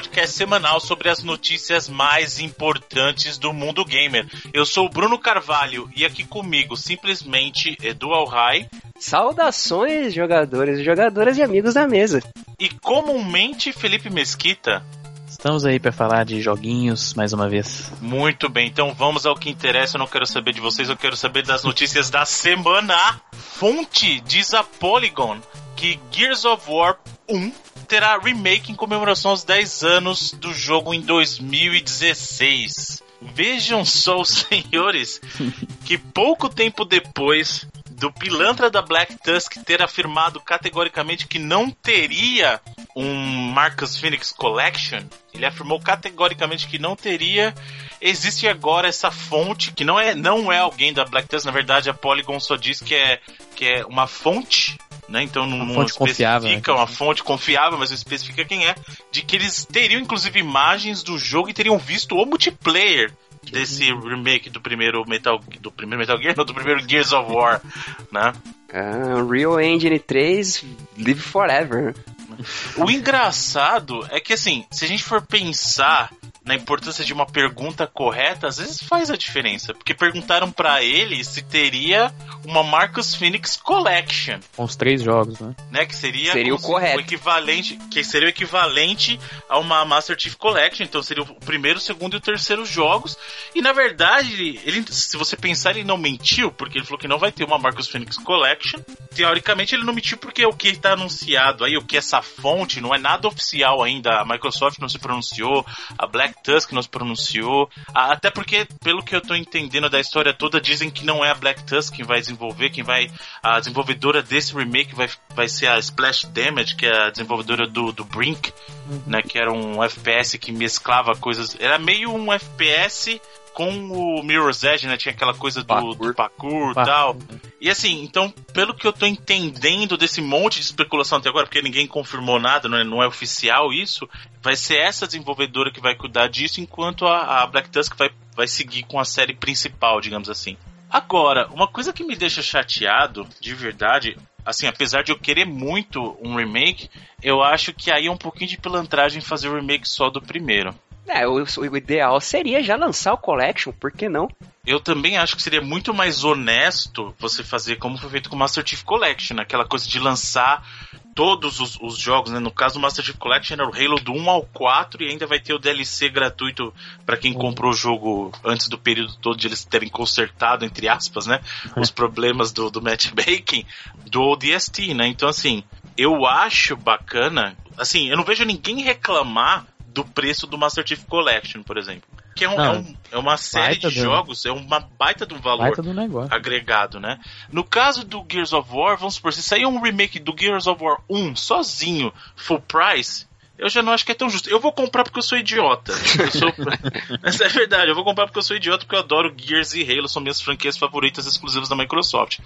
podcast semanal sobre as notícias mais importantes do mundo gamer. Eu sou o Bruno Carvalho e aqui comigo, simplesmente, Edu Alhai. Saudações, jogadores e jogadoras e amigos da mesa. E comumente, Felipe Mesquita. Estamos aí para falar de joguinhos mais uma vez. Muito bem, então vamos ao que interessa. Eu não quero saber de vocês, eu quero saber das notícias da semana. Fonte diz a Polygon que Gears of War 1 terá remake em comemoração aos 10 anos do jogo em 2016. Vejam só, senhores, que pouco tempo depois do pilantra da Black Tusk ter afirmado categoricamente que não teria um Marcus Phoenix Collection, ele afirmou categoricamente que não teria. Existe agora essa fonte que não é não é alguém da Black Tusk, na verdade a Polygon só diz que é que é uma fonte né? Então não, uma fonte confiável, né? uma fonte confiável, mas não especifica quem é, de que eles teriam inclusive imagens do jogo e teriam visto o multiplayer desse remake do primeiro Metal do primeiro Metal Gear, não, do primeiro Gears of War, né? Uh, Real Engine 3 Live Forever. O engraçado é que assim, se a gente for pensar na importância de uma pergunta correta, às vezes faz a diferença. Porque perguntaram para ele se teria uma Marcus Phoenix Collection. Com os três jogos, né? né? Que seria, seria o correto. O equivalente, que seria o equivalente a uma Master Chief Collection. Então seria o primeiro, o segundo e o terceiro jogos. E na verdade, ele, se você pensar, ele não mentiu, porque ele falou que não vai ter uma Marcus Phoenix Collection. Teoricamente, ele não mentiu porque o que está anunciado aí, o que essa fonte, não é nada oficial ainda. A Microsoft não se pronunciou, a Black Tusk não se pronunciou. Até porque, pelo que eu tô entendendo da história toda, dizem que não é a Black Tusk quem vai desenvolver, quem vai. A desenvolvedora desse remake vai, vai ser a Splash Damage, que é a desenvolvedora do, do Brink, uhum. né? Que era um FPS que mesclava coisas. Era meio um FPS com o Mirror's Edge, né? Tinha aquela coisa do parkour, do parkour e tal. E assim, então, pelo que eu tô entendendo desse monte de especulação até agora, porque ninguém confirmou nada, não é, não é oficial isso, vai ser essa desenvolvedora que vai cuidar disso, enquanto a, a Black Tusk vai, vai seguir com a série principal, digamos assim. Agora, uma coisa que me deixa chateado, de verdade, assim, apesar de eu querer muito um remake, eu acho que aí é um pouquinho de pilantragem fazer o remake só do primeiro. É, o, o, ideal seria já lançar o Collection, por que não? Eu também acho que seria muito mais honesto você fazer como foi feito com o Master Chief Collection, aquela coisa de lançar todos os, os, jogos, né? No caso do Master Chief Collection era o Halo do 1 ao 4 e ainda vai ter o DLC gratuito para quem comprou o jogo antes do período todo de eles terem consertado, entre aspas, né? Os problemas do, do matchmaking do ODST, né? Então, assim, eu acho bacana. Assim, eu não vejo ninguém reclamar do preço do Master Chief Collection, por exemplo. Que é, um, é, um, é uma série de jogos, é uma baita de um valor agregado, né? No caso do Gears of War, vamos supor, se sair um remake do Gears of War 1 sozinho, full price, eu já não acho que é tão justo. Eu vou comprar porque eu sou idiota. Eu sou... Mas é verdade, eu vou comprar porque eu sou idiota, porque eu adoro Gears e Halo, são minhas franquias favoritas exclusivas da Microsoft.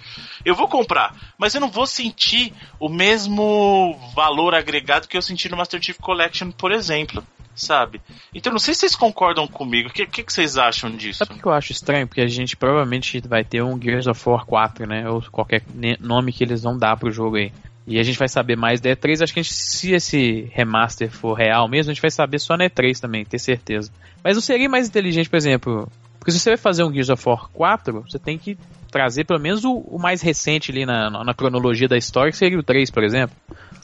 Eu vou comprar, mas eu não vou sentir o mesmo valor agregado que eu senti no Master Chief Collection, por exemplo sabe? Então não sei se vocês concordam comigo. O que, que, que, vocês acham disso? Sabe o que eu acho estranho? Porque a gente provavelmente vai ter um Gears of War 4, né? Ou qualquer nome que eles vão dar pro jogo aí. E a gente vai saber mais da E3. Acho que gente, se esse remaster for real mesmo, a gente vai saber só na E3 também, ter certeza. Mas não seria mais inteligente, por exemplo. Porque se você vai fazer um Gears of War 4, você tem que trazer pelo menos o, o mais recente ali na, na cronologia da história, que seria o 3, por exemplo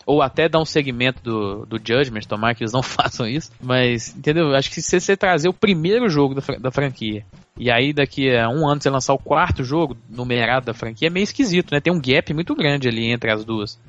ou até dar um segmento do, do Judgment, tomar que eles não façam isso. Mas, entendeu? Acho que se você trazer o primeiro jogo da, da franquia e aí daqui a um ano você lançar o quarto jogo numerado da franquia, é meio esquisito, né? Tem um gap muito grande ali entre as duas.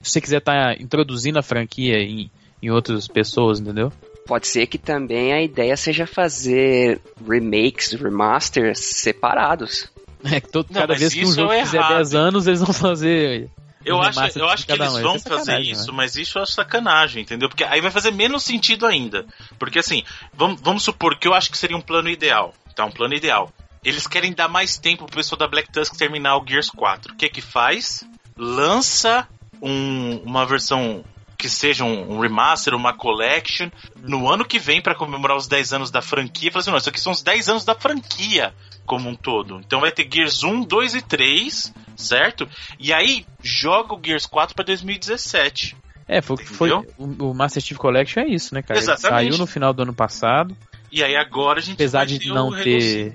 Se você quiser estar tá introduzindo a franquia em, em outras pessoas, entendeu? Pode ser que também a ideia seja fazer remakes, remasters separados. É que todo, não, cada vez que um jogo é fizer 10 anos, eles vão fazer eu acho, eu acho que eles um. vão é fazer isso, né? mas isso é sacanagem, entendeu? Porque aí vai fazer menos sentido ainda. Porque assim, vamos, vamos supor que eu acho que seria um plano ideal. Tá, um plano ideal. Eles querem dar mais tempo pro pessoal da Black Tusk terminar o Gears 4. O que que faz? Lança um, uma versão que seja um, um remaster, uma collection, no ano que vem para comemorar os 10 anos da franquia. Falar assim, não, isso aqui são os 10 anos da franquia como um todo. Então vai ter Gears 1, 2 e 3, certo? E aí joga o Gears 4 para 2017. É, foi, foi o, o, Master Chief Collection é isso, né, cara? Exatamente. Ele saiu no final do ano passado. E aí agora a gente Apesar de não ter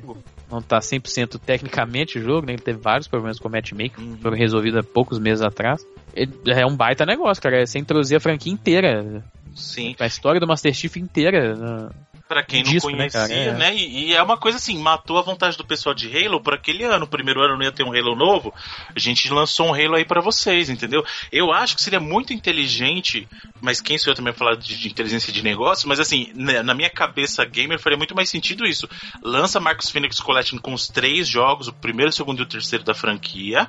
não tá 100% tecnicamente o jogo, né? Ele teve vários problemas com o matchmaking, uhum. foram resolvidos há poucos meses atrás. Ele é um baita negócio, cara. É você introduzir a franquia inteira. Sim. A história do Master Chief inteira. Né? Pra quem não disco, né, conhecia, né? né? E, e, é uma coisa assim, matou a vontade do pessoal de Halo por aquele ano. O primeiro ano não ia ter um Halo novo. A gente lançou um Halo aí para vocês, entendeu? Eu acho que seria muito inteligente, mas quem sou eu também falar de, de inteligência de negócio, mas assim, né, na minha cabeça gamer faria muito mais sentido isso. Lança Marcos Phoenix Collection com os três jogos, o primeiro, o segundo e o terceiro da franquia.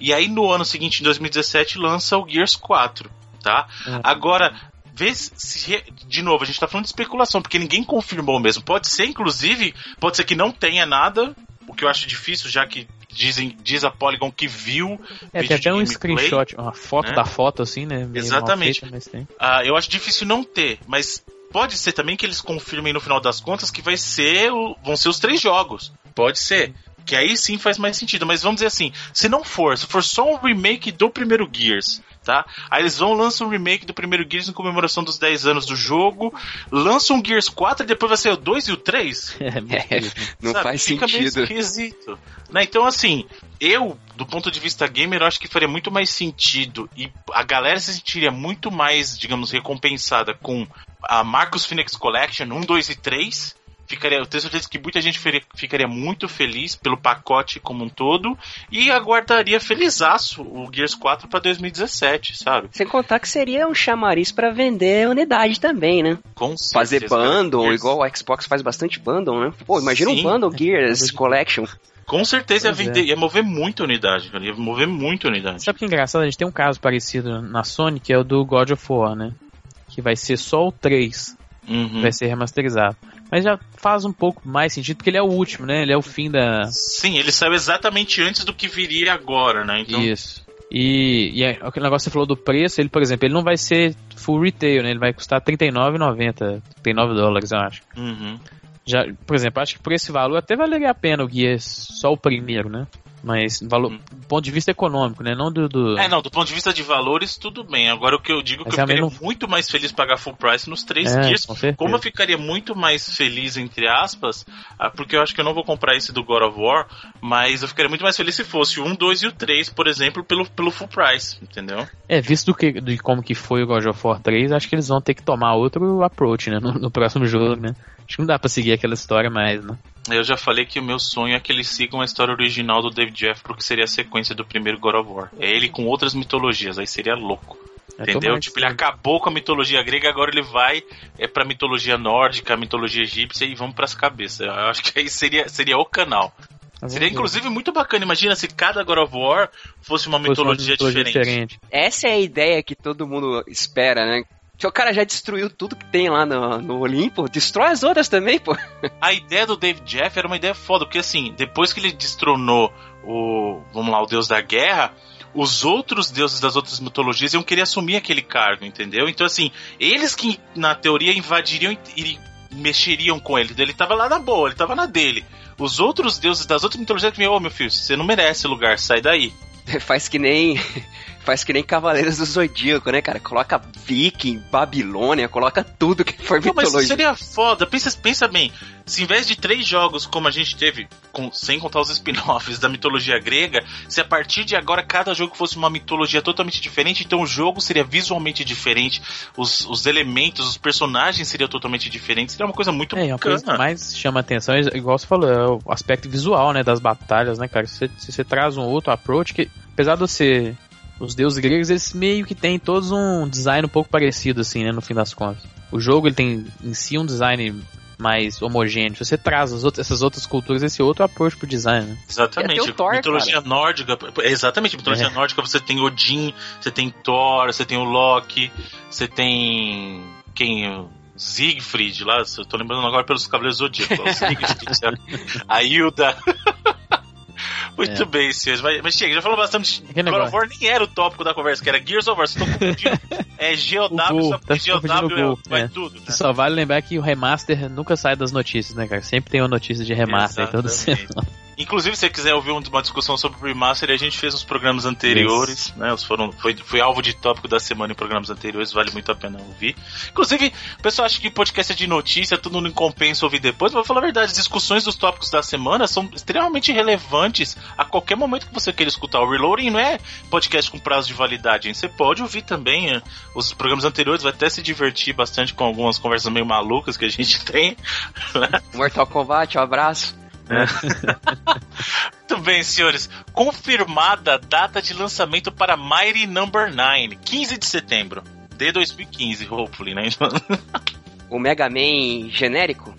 E aí no ano seguinte, em 2017, lança o Gears 4 tá? Uhum. Agora, vê se. De novo, a gente tá falando de especulação, porque ninguém confirmou mesmo. Pode ser, inclusive, pode ser que não tenha nada, o que eu acho difícil, já que dizem, diz a Polygon que viu. É, tem até um screenshot, uma foto né? da foto, assim, né? Exatamente. Feita, ah, eu acho difícil não ter, mas pode ser também que eles confirmem no final das contas que vai ser o, vão ser os três jogos. Pode ser. Que aí sim faz mais sentido. Mas vamos dizer assim, se não for, se for só um remake do primeiro Gears, tá? Aí eles vão lançar um remake do primeiro Gears em comemoração dos 10 anos do jogo, lançam um Gears 4 e depois vai ser o 2 e o 3. É, não Sabe? faz Fica sentido. Meio esquisito. Né? Então, assim, eu, do ponto de vista gamer, eu acho que faria muito mais sentido e a galera se sentiria muito mais, digamos, recompensada com a Marcos Phoenix Collection 1, 2 e 3 ficaria, eu tenho certeza que muita gente ficaria muito feliz pelo pacote como um todo e aguardaria felizaço o Gears 4 para 2017, sabe? Sem contar que seria um chamariz para vender unidade também, né? Com Fazer bundle, igual o Xbox faz bastante bundle, né? Pô, imagina Sim. um bundle Gears Collection. Com certeza ia, vender, é. ia mover muito unidade, cara. Ia mover muito unidade. Sabe que é engraçado? A gente tem um caso parecido na Sony, que é o do God of War, né? Que vai ser só o 3. Uhum. Vai ser remasterizado. Mas já faz um pouco mais sentido, porque ele é o último, né? Ele é o fim da. Sim, ele saiu exatamente antes do que viria agora, né? Então... Isso. E, e é, aquele negócio que você falou do preço, ele, por exemplo, ele não vai ser full retail, né? Ele vai custar R$39,90, 39 dólares, eu acho. Uhum. Já, por exemplo, acho que por esse valor até valeria a pena o guia só o primeiro, né? Mas valor, hum. do ponto de vista econômico, né? Não do, do, É, não, do ponto de vista de valores, tudo bem. Agora o que eu digo é que eu ficaria não... muito mais feliz pagar full price nos três é, dias. Com como eu ficaria muito mais feliz, entre aspas, ah, porque eu acho que eu não vou comprar esse do God of War, mas eu ficaria muito mais feliz se fosse o 1, 2 e o 3, por exemplo, pelo, pelo full price, entendeu? É, visto do que, de como que foi o God of War 3, acho que eles vão ter que tomar outro approach, né? No, no próximo jogo, né? Acho que não dá pra seguir aquela história mais, né? Eu já falei que o meu sonho é que eles sigam a história original do David Jeff, porque seria a sequência do primeiro God of War. É ele com outras mitologias, aí seria louco. É entendeu? Tipo, ele acabou com a mitologia grega, agora ele vai é pra mitologia nórdica, mitologia egípcia e vamos pras cabeças. Eu acho que aí seria, seria o canal. Tá seria inclusive muito bacana. Imagina se cada God of War fosse uma, fosse mitologia, uma mitologia diferente. diferente. Essa é a ideia que todo mundo espera, né? O cara já destruiu tudo que tem lá no, no Olimpo, destrói as outras também, pô. A ideia do David Jeff era uma ideia foda, porque assim, depois que ele destronou o, vamos lá, o deus da guerra, os outros deuses das outras mitologias iam querer assumir aquele cargo, entendeu? Então assim, eles que na teoria invadiriam e mexeriam com ele. Ele tava lá na boa, ele tava na dele. Os outros deuses das outras mitologias que ô oh, meu filho, você não merece lugar, sai daí. Faz que nem Faz que nem Cavaleiros do Zodíaco, né, cara? Coloca Viking, Babilônia, coloca tudo que for mitologia. Mas seria foda. Pensa, pensa bem. Se em vez de três jogos, como a gente teve, com, sem contar os spin-offs da mitologia grega, se a partir de agora cada jogo fosse uma mitologia totalmente diferente, então o jogo seria visualmente diferente, os, os elementos, os personagens seriam totalmente diferentes. Seria uma coisa muito é, bacana. É, uma coisa que mais chama atenção, igual você falou, é o aspecto visual, né, das batalhas, né, cara? Se você, se você traz um outro approach que, apesar de você os deuses gregos, eles meio que têm todos um design um pouco parecido, assim, né, no fim das contas. O jogo, ele tem em si um design mais homogêneo. Você traz outros, essas outras culturas, esse outro approach pro design. Né? Exatamente. Thor, mitologia cara. nórdica. Exatamente, mitologia é. nórdica você tem Odin, você tem Thor, você tem o Loki, você tem. Quem? Siegfried lá, eu tô lembrando agora pelos Cavaleiros Zodíacos. Siegfried, a Hilda. Muito É. bem, senhores. Mas, mas chega, já falou bastante. Que God of War nem era o tópico da conversa, que era Gears of War. Vocês estão confundindo. É GOW, O só tá porque se confundindo GOW o é, vai é. tudo. Né? Só vale lembrar que o remaster nunca sai das notícias, né, cara? Sempre tem uma notícia de remaster toda Exatamente. semana. Inclusive, se você quiser ouvir um- uma discussão sobre o remaster, a gente fez uns programas anteriores, né? Os foram, foi, foi alvo de tópico da semana em programas anteriores, vale muito a pena ouvir. Inclusive, o pessoal acha que podcast é de notícia, tudo não compensa ouvir depois, mas vou falar a verdade, as discussões dos tópicos da semana são extremamente relevantes a qualquer momento que você queira escutar. O Reloading não é podcast com prazo de validade, hein? Você pode ouvir também eh, os programas anteriores, vai até se divertir bastante com algumas conversas meio malucas que a gente tem. Mortal Kombat, um abraço. Muito bem, senhores. Confirmada a data de lançamento para Mighty Number 9, 15 de setembro de 2015, hopefully, né? O Mega Man genérico?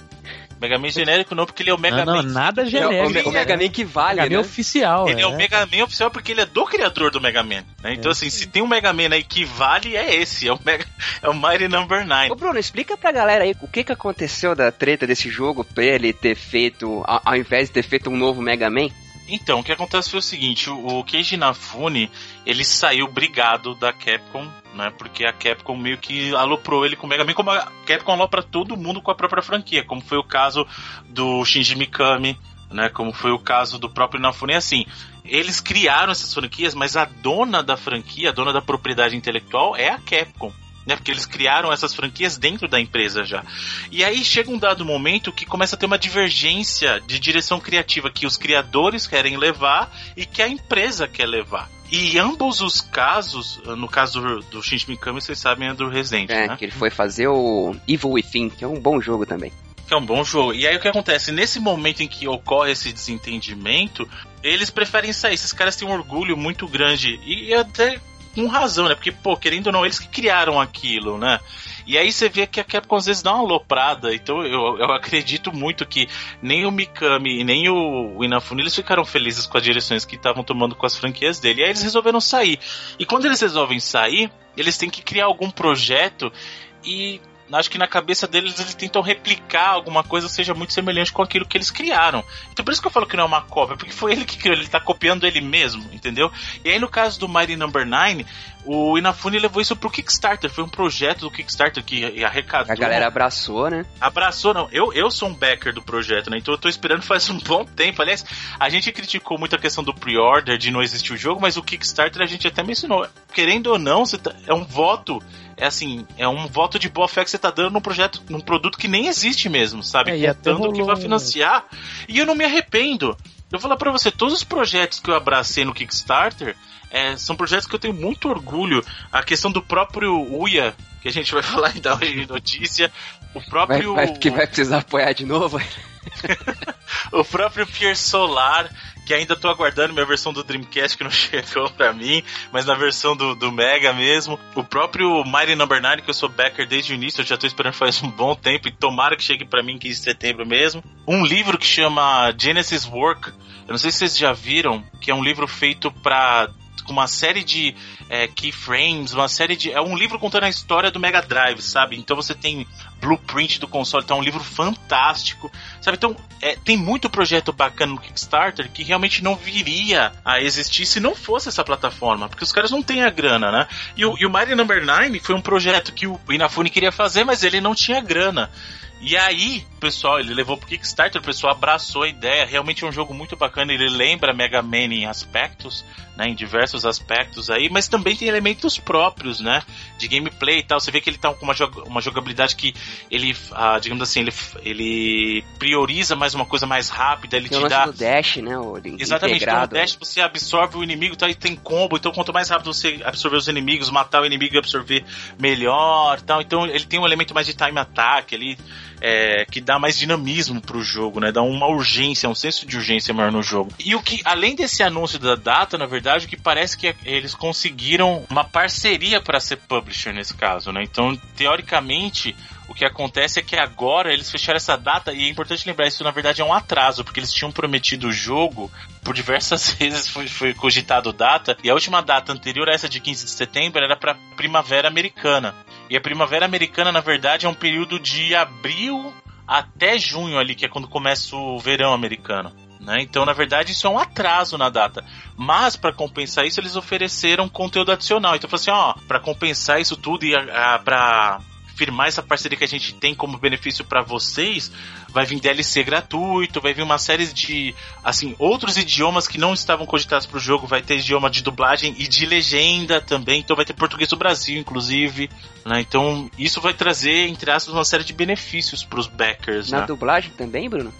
Mega Man genérico não, porque ele é o Mega Não, não, Man. nada É o, genérico. o, o Mega Man que vale, Mega Man né? oficial, Ele é. o Mega Man oficial porque ele é do criador do Mega Man. né? Então, É. assim, se tem um Mega Man aí que vale, é esse. É o, Mega... é o Mighty Number 9. Ô Bruno, explica pra galera aí o que que aconteceu da treta desse jogo pra ele ter feito, ao, ao invés de ter feito um novo Mega Man? Então, o que acontece foi o seguinte, o, Keiji Inafune, ele saiu brigado da Capcom, né, porque a Capcom meio que aloprou ele com o Mega Man, como a Capcom alopra todo mundo com a própria franquia, como foi o caso do Shinji Mikami, né, como foi o caso do próprio Inafune, E, assim, eles criaram essas franquias, mas a dona da franquia, a dona da propriedade intelectual é a Capcom. Né, porque eles criaram essas franquias dentro da empresa já. E aí chega um dado momento que começa a ter uma divergência de direção criativa que os criadores querem levar e que a empresa quer levar. E ambos os casos, no caso do, do Shinji Mikami, vocês sabem, é do Resident, É, né? que ele foi fazer o Evil Within, que é um bom jogo também. Que é um bom jogo. E aí o que acontece? Nesse momento em que ocorre esse desentendimento, eles preferem sair. Esses caras têm um orgulho muito grande. E até com razão, né? Porque, pô, querendo ou não, eles que criaram aquilo, né? E aí você vê que a Capcom às vezes dá uma aloprada. Então eu, eu acredito muito que nem o Mikami e nem o, o Inafune eles ficaram felizes com as direções que estavam tomando com as franquias dele. E aí eles resolveram sair. E quando eles resolvem sair, eles têm que criar algum projeto e acho que na cabeça deles eles tentam replicar alguma coisa que seja muito semelhante com aquilo que eles criaram. Então por isso que eu falo que não é uma cópia, porque foi ele que criou, ele tá copiando ele mesmo, entendeu? E aí no caso do Mighty Number 9, o Inafune levou isso pro Kickstarter, foi um projeto do Kickstarter que arrecadou. A galera abraçou, né? Abraçou, não. Eu, eu sou um backer do projeto, né? Então eu tô esperando faz um bom tempo. Aliás, a gente criticou muito a questão do pre-order, de não existir o jogo, mas o Kickstarter a gente até mencionou. Querendo ou não, tá- é um voto. É assim, é um voto de boa fé que você tá dando num projeto, num produto que nem existe mesmo, sabe? É, e até Contando que vai financiar. E eu não me arrependo. Eu vou falar pra você, todos os projetos que eu abracei no Kickstarter é, são projetos que eu tenho muito orgulho. A questão do próprio Uia, que a gente vai falar ainda hoje em notícia. O Vai, próprio. vai, que vai precisar apoiar de novo. O próprio Pier Solar, que ainda tô aguardando minha versão do Dreamcast que não chegou pra mim, mas na versão do, do Mega mesmo. O próprio Mighty Number 9, que eu sou backer desde o início, eu já tô esperando faz um bom tempo e tomara que chegue pra mim 15 de setembro mesmo. Um livro que chama Genesis Work, eu não sei se vocês já viram, que é um livro feito pra com uma série de é, keyframes, uma série de. É um livro contando a história do Mega Drive, sabe? Então você tem blueprint do console, é um livro fantástico, sabe? Então é, tem muito projeto bacana no Kickstarter que realmente não viria a existir se não fosse essa plataforma, porque os caras não têm a grana, né? E o, e o Mighty Number 9 foi um projeto que o Inafune queria fazer, mas ele não tinha grana. E aí, pessoal, ele levou pro Kickstarter, o pessoal abraçou a ideia. Realmente é um jogo muito bacana. Ele lembra Mega Man em aspectos, né? Em diversos aspectos aí, mas também tem elementos próprios, né? De gameplay e tal. Você vê que ele tá com uma, jog- uma jogabilidade que ele, ah, digamos assim, ele, ele prioriza mais uma coisa mais rápida, ele Tem te dá. dash, né? O Exatamente, então integrado. o dash você absorve o inimigo tal, e tem combo, então quanto mais rápido você absorver os inimigos, matar o inimigo e absorver melhor tal. Então ele tem um elemento mais de time attack ali, é, que dá mais dinamismo pro jogo, né? Dá uma urgência, um senso de urgência maior no jogo. E o que, além desse anúncio da data, na verdade, o que parece que eles conseguiram uma parceria para ser publisher nesse caso, né? Então, teoricamente, o que acontece é que agora eles fecharam essa data e é importante lembrar isso na verdade é um atraso porque eles tinham prometido o jogo por diversas vezes foi, foi cogitado data e a última data anterior a essa de 15 de setembro era para primavera americana e a primavera americana na verdade é um período de abril até junho ali que é quando começa o verão americano Né? Então, na verdade, isso é um atraso na data. Mas, para compensar isso, eles ofereceram conteúdo adicional. Então, assim, ó, para compensar isso tudo e para firmar essa parceria que a gente tem como benefício para vocês, vai vir DLC gratuito, vai vir uma série de, assim, outros idiomas que não estavam cogitados para o jogo, vai ter idioma de dublagem e de legenda também, então vai ter português do Brasil, inclusive, né? Então, isso vai trazer, entre aspas, uma série de benefícios para os backers, Na né? dublagem também, Bruno?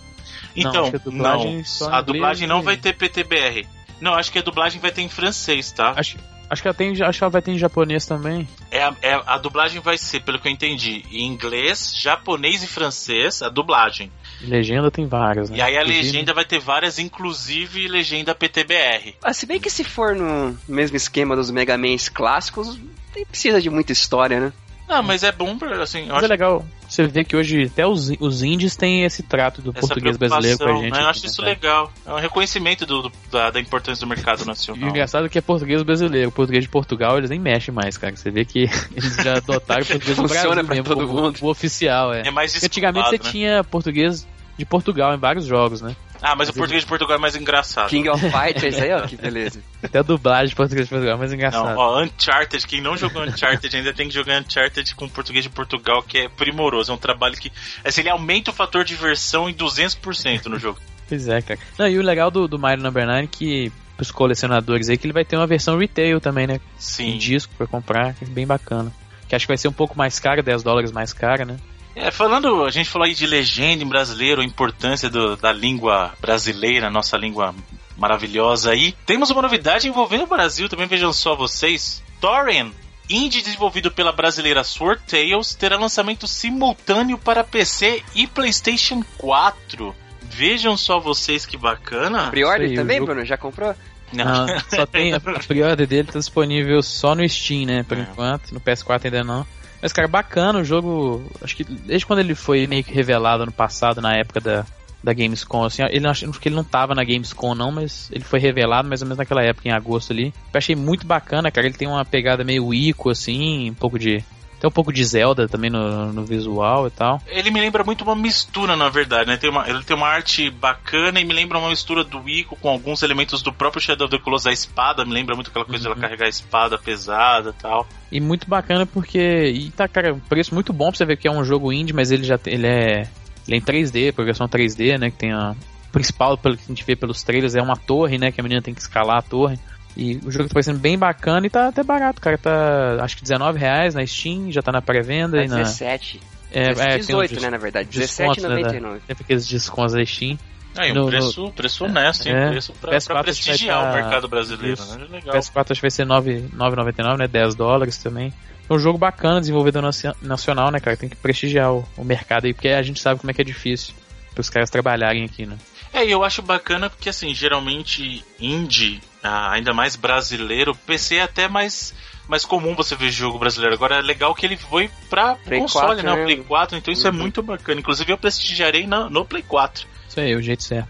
Então, Não, a dublagem não, a dublagem não vai ter PTBR. Não, acho que a dublagem vai ter em francês, tá? Acho, acho que ela tem, acho que ela vai ter em japonês também. É, a- é- a dublagem vai ser, pelo que eu entendi, em inglês, japonês e francês, a dublagem. E legenda tem várias, né? E aí a Inclusive, legenda vai ter várias, inclusive legenda PTBR. Ah, se bem que se for no mesmo esquema dos Mega Mans clássicos, nem precisa de muita história, né? Não, mas é bom, assim, eu Mas acho é legal você ver que hoje até os, os indies têm esse trato do essa português brasileiro com a gente. né? Eu acho né, isso legal. É um reconhecimento do, do- da, da importância do mercado E o nacional. engraçado é que é português brasileiro. O português de Portugal eles nem mexem mais, cara. Você vê que eles já adotaram o português do Brasil mesmo, todo o, mundo. o oficial, é. É mais antigamente você né? tinha português de Portugal em vários jogos, né? Ah, mas o português de Portugal é mais engraçado. King of Fighters aí, ó, que beleza. Até a dublagem de português de Portugal, mas Não, engraçado. ó, Uncharted, quem não jogou Uncharted ainda tem que jogar Uncharted com português de Portugal, que é primoroso. É um trabalho que. Assim, ele aumenta o fator de diversão em 200% no jogo. Pois é, cara. Não, e o legal do, do Mario Number 9 é que pros colecionadores aí que ele vai ter uma versão retail também, né? Sim. Em disco pra comprar, que é bem bacana. Que acho que vai ser um pouco mais caro, 10 dólares mais cara, né? É, falando, a gente falou aí de legenda em brasileiro, a importância do- da língua brasileira, nossa língua maravilhosa aí. Temos uma novidade envolvendo o Brasil também, vejam só vocês. Torrent, indie desenvolvido pela brasileira Sword Tales, terá lançamento simultâneo para PC e PlayStation 4. Vejam só vocês que bacana. Pre-order também, Bruno? Já comprou? Não. Ah, só tem a, a pre-order dele tá disponível só no Steam, né? Por É. enquanto, no PS4 ainda não. Mas, cara, bacana o jogo. Acho que desde quando ele foi meio que revelado ano passado, na época da, da Gamescom, assim, ele acho que ele não tava na Gamescom, não, mas ele foi revelado mais ou menos naquela época, em agosto ali. Eu achei muito bacana, cara. Ele tem uma pegada meio Ico, assim, um pouco de. Tem um pouco de Zelda também no, no visual e tal. Ele me lembra muito uma mistura, na verdade, né? Tem uma, ele tem uma arte bacana e me lembra uma mistura do Ico com alguns elementos do próprio Shadow of the Colossus, a espada, me lembra muito aquela coisa de ela Uhum. carregar a espada pesada e tal. E muito bacana porque. E tá, cara, um preço muito bom pra você ver que é um jogo indie, mas ele já ele é. Ele é em 3D, progressão 3D, né? Que tem a. O principal, pelo que a gente vê pelos trailers, é uma torre, né? Que a menina tem que escalar a torre. E o jogo tá parecendo bem bacana e tá até barato, cara. Tá acho que 19 reais na Steam, já tá na pré-venda Tá e na. 17. É, é, tem 18, uns né, na verdade. descontos, né, 17,99. Tem aqueles descontos da Steam. Aí, um No- preço, preço honesto, hein? É. Preço pra, PS4 pra prestigiar tá- o mercado brasileiro, Isso. né? Legal. PS4 acho que vai ser 9 9,99, né? 10 dólares também. É um jogo bacana, desenvolvedor naci- nacional, né, cara? Tem que prestigiar o, o mercado aí, porque a gente sabe como é que é difícil pros caras trabalharem aqui, né? É, e eu acho bacana porque, assim, geralmente indie, ah, ainda mais brasileiro, PC é até mais, mais comum você ver jogo brasileiro. Agora é legal que ele foi pra Play console, 4, né? O né? Play 4, então isso é Uhum. muito bacana. Inclusive eu prestigiarei na- no Play 4. Isso aí, o jeito certo.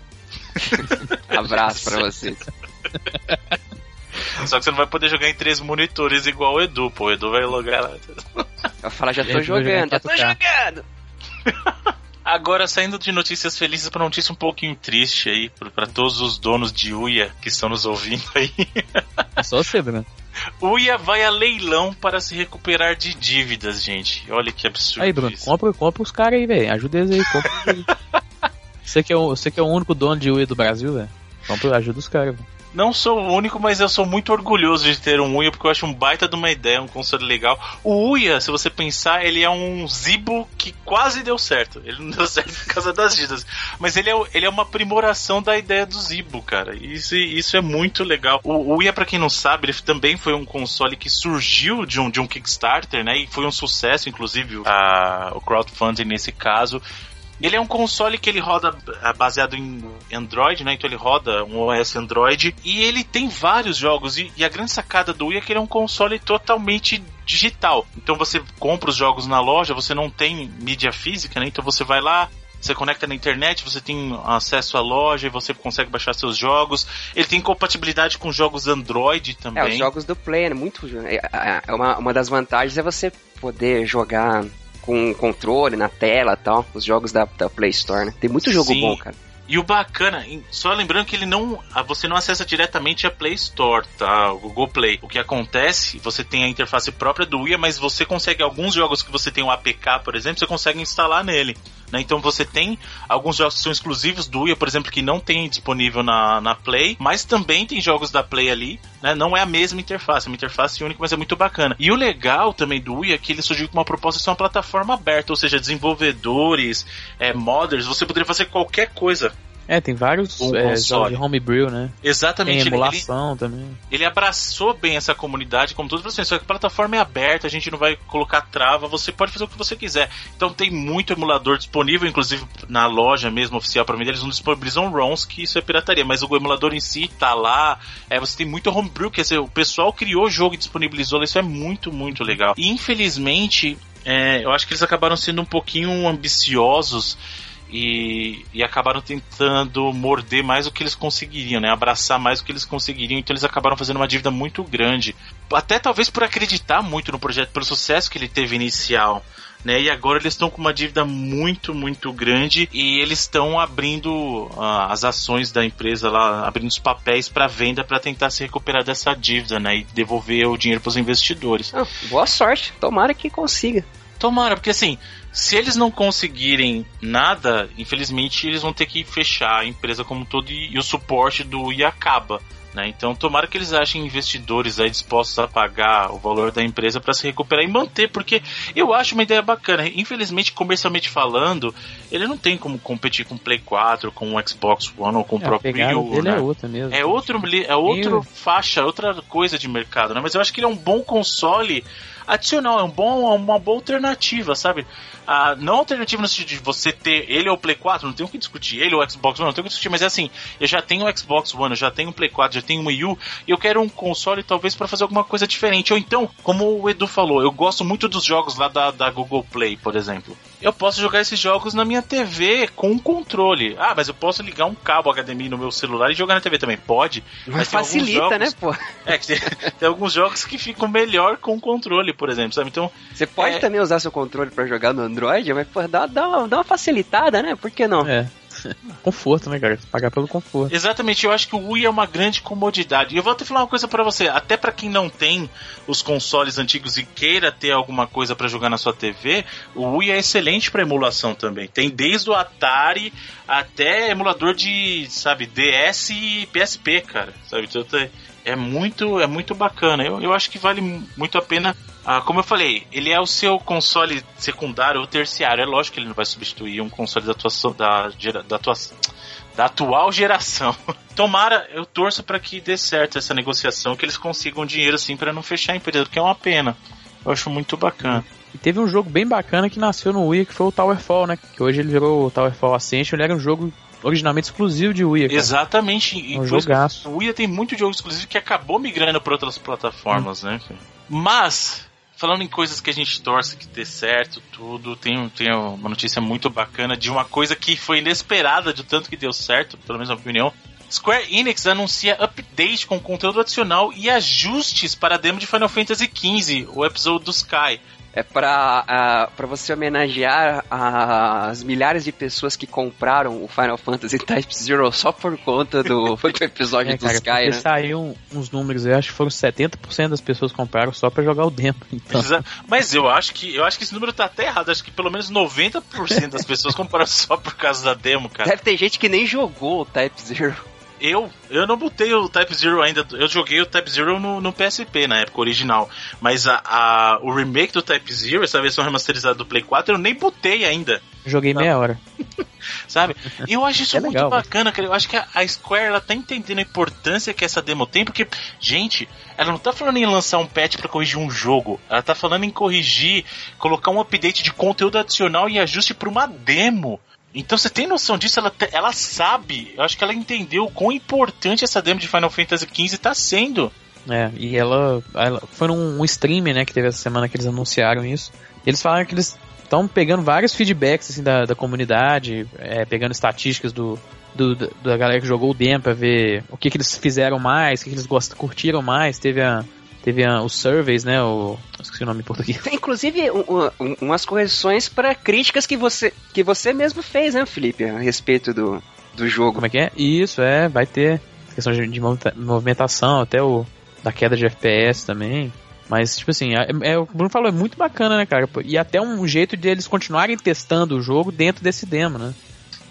Abraço pra vocês. Só que você não vai poder jogar em três monitores igual o Edu, pô. O Edu vai logar lá. Eu falo, já tô jogando, já tô 4K. jogando. Agora, saindo de notícias felizes pra notícia um pouquinho triste aí, pra todos os donos de Uia que estão nos ouvindo aí. É só você, Bruno. Uia vai a leilão para se recuperar de dívidas, gente. Olha que absurdo Aí, Bruno, isso. compra, compra os caras aí, velho. Ajuda eles aí, compra eles aí. Você que, é o, você que é o único dono de Wii do Brasil, velho. Compra, ajuda os caras, velho. Não sou o único, mas eu sou muito orgulhoso de ter um Uia, porque eu acho um baita de uma ideia, um console legal. O Uia, se você pensar, ele é um Zibo que quase deu certo. Ele não deu certo por causa das dívidas. Mas ele é, ele é uma aprimoração da ideia do Zibo, cara. Isso, isso é muito legal. O Uia, pra quem não sabe, ele também foi um console que surgiu de um, de um Kickstarter, né? E foi um sucesso, inclusive, a, o crowdfunding nesse caso. Ele é um console que ele roda ah, baseado em Android, né? Então ele roda um OS Android e ele tem vários jogos e, e a grande sacada do Wii é que ele é um console totalmente digital. Então você compra os jogos na loja, você não tem mídia física, né? Então você vai lá, você conecta na internet, você tem acesso à loja e você consegue baixar seus jogos. Ele tem compatibilidade com jogos Android É, também. os jogos do Play, né? Muito. É, é- é uma, uma das vantagens é você poder jogar com controle na tela e tal. Os jogos da, da Play Store, né? Tem muito jogo Sim. bom, cara. E o bacana, só lembrando que ele não. Você não acessa diretamente a Play Store, tá? O Google Play. O que acontece, você tem a interface própria do Wii, mas você consegue alguns jogos que você tem o APK, por exemplo, você consegue instalar nele. Né? Então você tem alguns jogos que são exclusivos do Wii, por exemplo, que não tem disponível na, na Play, mas também tem jogos da Play ali, né? Não é a mesma interface, é uma interface única, mas é muito bacana. E o legal também do Wii é que ele surgiu com uma proposta de ser uma plataforma aberta, ou seja, desenvolvedores, é, modders, você poderia fazer qualquer coisa é, tem vários é, jogos de homebrew, né? Exatamente. Tem emulação ele, também. Ele abraçou bem essa comunidade, como todos vocês. Só que a plataforma é aberta, a gente não vai colocar trava, você pode fazer o que você quiser. Então tem muito emulador disponível, inclusive na loja mesmo oficial para vender. Eles não disponibilizam ROMs, que isso é pirataria, mas o emulador em si tá lá. É, você tem muito homebrew, quer dizer, o pessoal criou o jogo e disponibilizou, isso é muito, muito legal. E infelizmente, é, eu acho que eles acabaram sendo um pouquinho ambiciosos e, e acabaram tentando morder mais do que eles conseguiriam, né? Abraçar mais do que eles conseguiriam, então eles acabaram fazendo uma dívida muito grande. Até talvez por acreditar muito no projeto, pelo sucesso que ele teve inicial. Né, e agora eles estão com uma dívida muito, muito grande e eles estão abrindo uh, as ações da empresa lá, abrindo os papéis para venda para tentar se recuperar dessa dívida, né, e devolver o dinheiro para os investidores. Ah, boa sorte, tomara que consiga. Tomara, porque assim, se eles não conseguirem nada, infelizmente eles vão ter que fechar a empresa como um todo e, e o suporte do I acaba. Né? Então, tomara que eles achem investidores aí dispostos a pagar o valor da empresa para se recuperar e manter, porque eu acho uma ideia bacana. Infelizmente, comercialmente falando, ele não tem como competir com o Play 4, com o Xbox One ou com o é, próprio Wii U. Né? É outra mesmo. É outro, é outro faixa, outra coisa de mercado, né? Mas eu acho que ele é um bom console adicional, é um bom, uma boa alternativa, sabe? Ah, não alternativa no sentido de você ter ele ou o Play 4, não tem o que discutir, ele ou o Xbox One, não tem o que discutir, mas é assim, eu já tenho o Xbox One, eu já tenho o Play 4, já tenho o Wii U, e eu quero um console talvez para fazer alguma coisa diferente. Ou então, como o Edu falou, eu gosto muito dos jogos lá da, da Google Play, por exemplo. Eu posso jogar esses jogos na minha TV com um controle. Ah, mas eu posso ligar um cabo HDMI no meu celular e jogar na TV também. Pode. Mas, mas facilita, jogos, né, pô? É, tem, tem, alguns jogos que ficam melhor com controle, por exemplo, sabe? Então. Você pode é... também usar seu controle para jogar no Android, mas pô, dá, dá, uma, dá uma facilitada, né? Por que não? É. conforto, né, cara? Pagar pelo conforto. Exatamente, eu acho que o Wii é uma grande comodidade. E eu vou até falar uma coisa para você, até para quem não tem os consoles antigos e queira ter alguma coisa para jogar na sua TV, o Wii é excelente para emulação também. Tem desde o Atari até emulador de, sabe, DS e PSP, cara. Sabe? Então, é muito, é muito bacana. Eu, eu acho que vale muito a pena ah, como eu falei, ele é o seu console secundário ou terciário. É lógico que ele não vai substituir um console da, atuação, da, da, atuação, da atual geração. Tomara, eu torço para que dê certo essa negociação, que eles consigam dinheiro assim para não fechar a empresa, porque é uma pena. Eu acho muito bacana. E teve um jogo bem bacana que nasceu no Wii, que foi o Towerfall, né? Que hoje ele virou o Towerfall Ascension. Ele era um jogo originalmente exclusivo de Wii. Cara. Exatamente. Um jogaço. O Wii tem muito jogo exclusivo que acabou migrando para outras plataformas, hum. né? Mas Falando em coisas que a gente torce que dê certo, tudo, tem, tem uma notícia muito bacana de uma coisa que foi inesperada de tanto que deu certo, pelo menos na minha opinião. Square Enix anuncia update com conteúdo adicional e ajustes para a demo de Final Fantasy XV, o episódio do Sky é para uh, você homenagear as milhares de pessoas que compraram o Final Fantasy Type Zero só por conta do, do episódio é, do cara, Sky, né? saiu uns números, eu acho que foram 70% das pessoas compraram só para jogar o demo. Então. Mas eu acho que eu acho que esse número tá até errado, acho que pelo menos 90% das pessoas compraram só por causa da demo, cara. Deve ter gente que nem jogou o Type Zero. Eu, eu não botei o Type Zero ainda. Eu joguei o Type Zero no, no PSP na época original. Mas a, a, o remake do Type Zero, essa versão remasterizada do Play 4, eu nem botei ainda. Joguei tá? meia hora. Sabe? E eu acho isso é muito legal, bacana, cara. Eu acho que a, a Square ela tá entendendo a importância que essa demo tem, porque, gente, ela não tá falando em lançar um patch para corrigir um jogo. Ela tá falando em corrigir, colocar um update de conteúdo adicional e ajuste para uma demo. Então você tem noção disso? Ela, ela sabe, eu acho que ela entendeu o quão importante essa demo de Final Fantasy XV está sendo. É, e ela, ela foi num um stream, né, que teve essa semana que eles anunciaram isso. Eles falaram que eles estão pegando vários feedbacks assim, da, da comunidade, é, pegando estatísticas do, do, da galera que jogou o demo pra ver o que, que eles fizeram mais, o que, que eles gost, curtiram mais. Teve a, teve a, os surveys, né? O, esqueci o nome em português. Inclusive, um, um, umas correções para críticas que você, que você mesmo fez, né, Felipe, a respeito do, do jogo. Como é que é? Isso, é, vai ter questão de, de movimentação, até o da queda de FPS também. Mas, tipo assim, é, é, o Bruno falou, é muito bacana, né, cara? E até um jeito de eles continuarem testando o jogo dentro desse demo, né?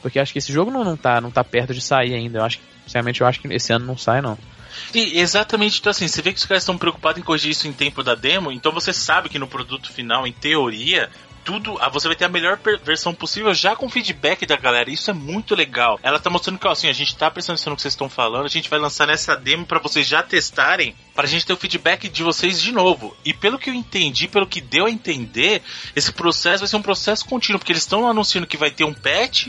Porque acho que esse jogo não, não, tá, não tá perto de sair ainda. Eu acho que, sinceramente, eu acho que esse ano não sai, não. E exatamente, então assim, você vê que os caras estão preocupados em corrigir isso em tempo da demo, então você sabe que no produto final, em teoria, tudo, ah, você vai ter a melhor versão possível já com feedback da galera. Isso é muito legal. Ela tá mostrando que, ó, assim, a gente tá prestando atenção no que vocês estão falando, a gente vai lançar nessa demo para vocês já testarem, pra gente ter o feedback de vocês de novo. E pelo que eu entendi, pelo que deu a entender, esse processo vai ser um processo contínuo, porque eles estão anunciando que vai ter um patch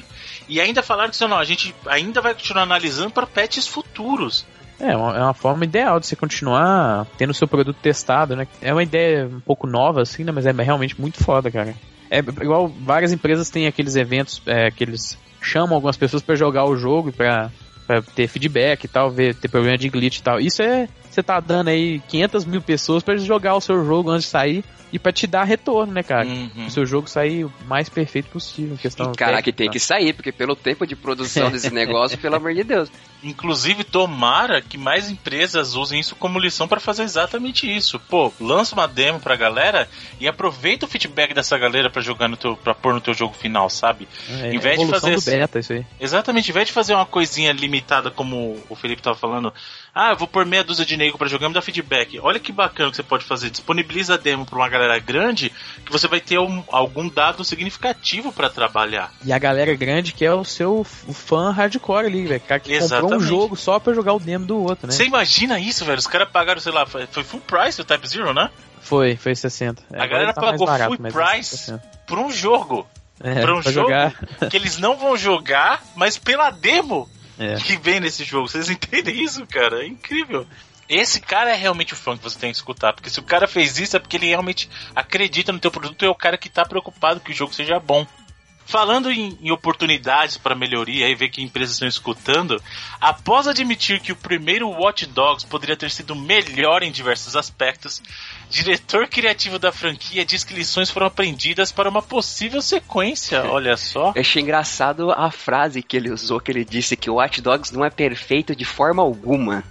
e ainda falaram que, não, a gente ainda vai continuar analisando para patches futuros. É, uma, é uma forma ideal de você continuar tendo o seu produto testado, né? É uma ideia um pouco nova, assim, né? Mas é realmente muito foda, cara. É igual várias empresas têm aqueles eventos é, que eles chamam algumas pessoas para jogar o jogo pra, pra ter feedback e tal, ver, ter problema de glitch e tal. Isso é. Você tá dando aí 500 mil pessoas para jogar o seu jogo antes de sair e para te dar retorno, né, cara? Uhum. O seu jogo sair o mais perfeito possível. Questão e, cara, que tem que sair, porque pelo tempo de produção desse negócio, pelo amor de Deus. Inclusive, tomara que mais empresas usem isso como lição para fazer exatamente isso. Pô, lança uma demo pra galera e aproveita o feedback dessa galera para jogar no teu, pra pôr no teu jogo final, sabe? É, em vez de fazer. Beta, isso aí. Exatamente, em vez de fazer uma coisinha limitada, como o Felipe tava falando, ah, eu vou pôr meia dúzia de nego para jogar, me dá feedback. Olha que bacana que você pode fazer. Disponibiliza a demo pra uma galera grande que você vai ter um, algum dado significativo para trabalhar. E a galera grande que é o seu fã hardcore ali, velho. Cara que Exatamente. comprou um jogo só pra jogar o demo do outro, né? Você imagina isso, velho? Os caras pagaram, sei lá, foi full price o Type Zero, né? Foi, foi 60. É, a galera tá pagou barato, full price por um jogo. É, pra um pra jogo jogar. que eles não vão jogar, mas pela demo é. que vem nesse jogo. Vocês entendem isso, cara? É incrível. Esse cara é realmente o fã que você tem que escutar, porque se o cara fez isso é porque ele realmente acredita no teu produto e é o cara que tá preocupado que o jogo seja bom. Falando em, em oportunidades para melhoria e ver que empresas estão escutando, após admitir que o primeiro Watch Dogs poderia ter sido melhor em diversos aspectos, diretor criativo da franquia diz que lições foram aprendidas para uma possível sequência. Olha só. Eu achei engraçado a frase que ele usou, que ele disse que o Watch Dogs não é perfeito de forma alguma.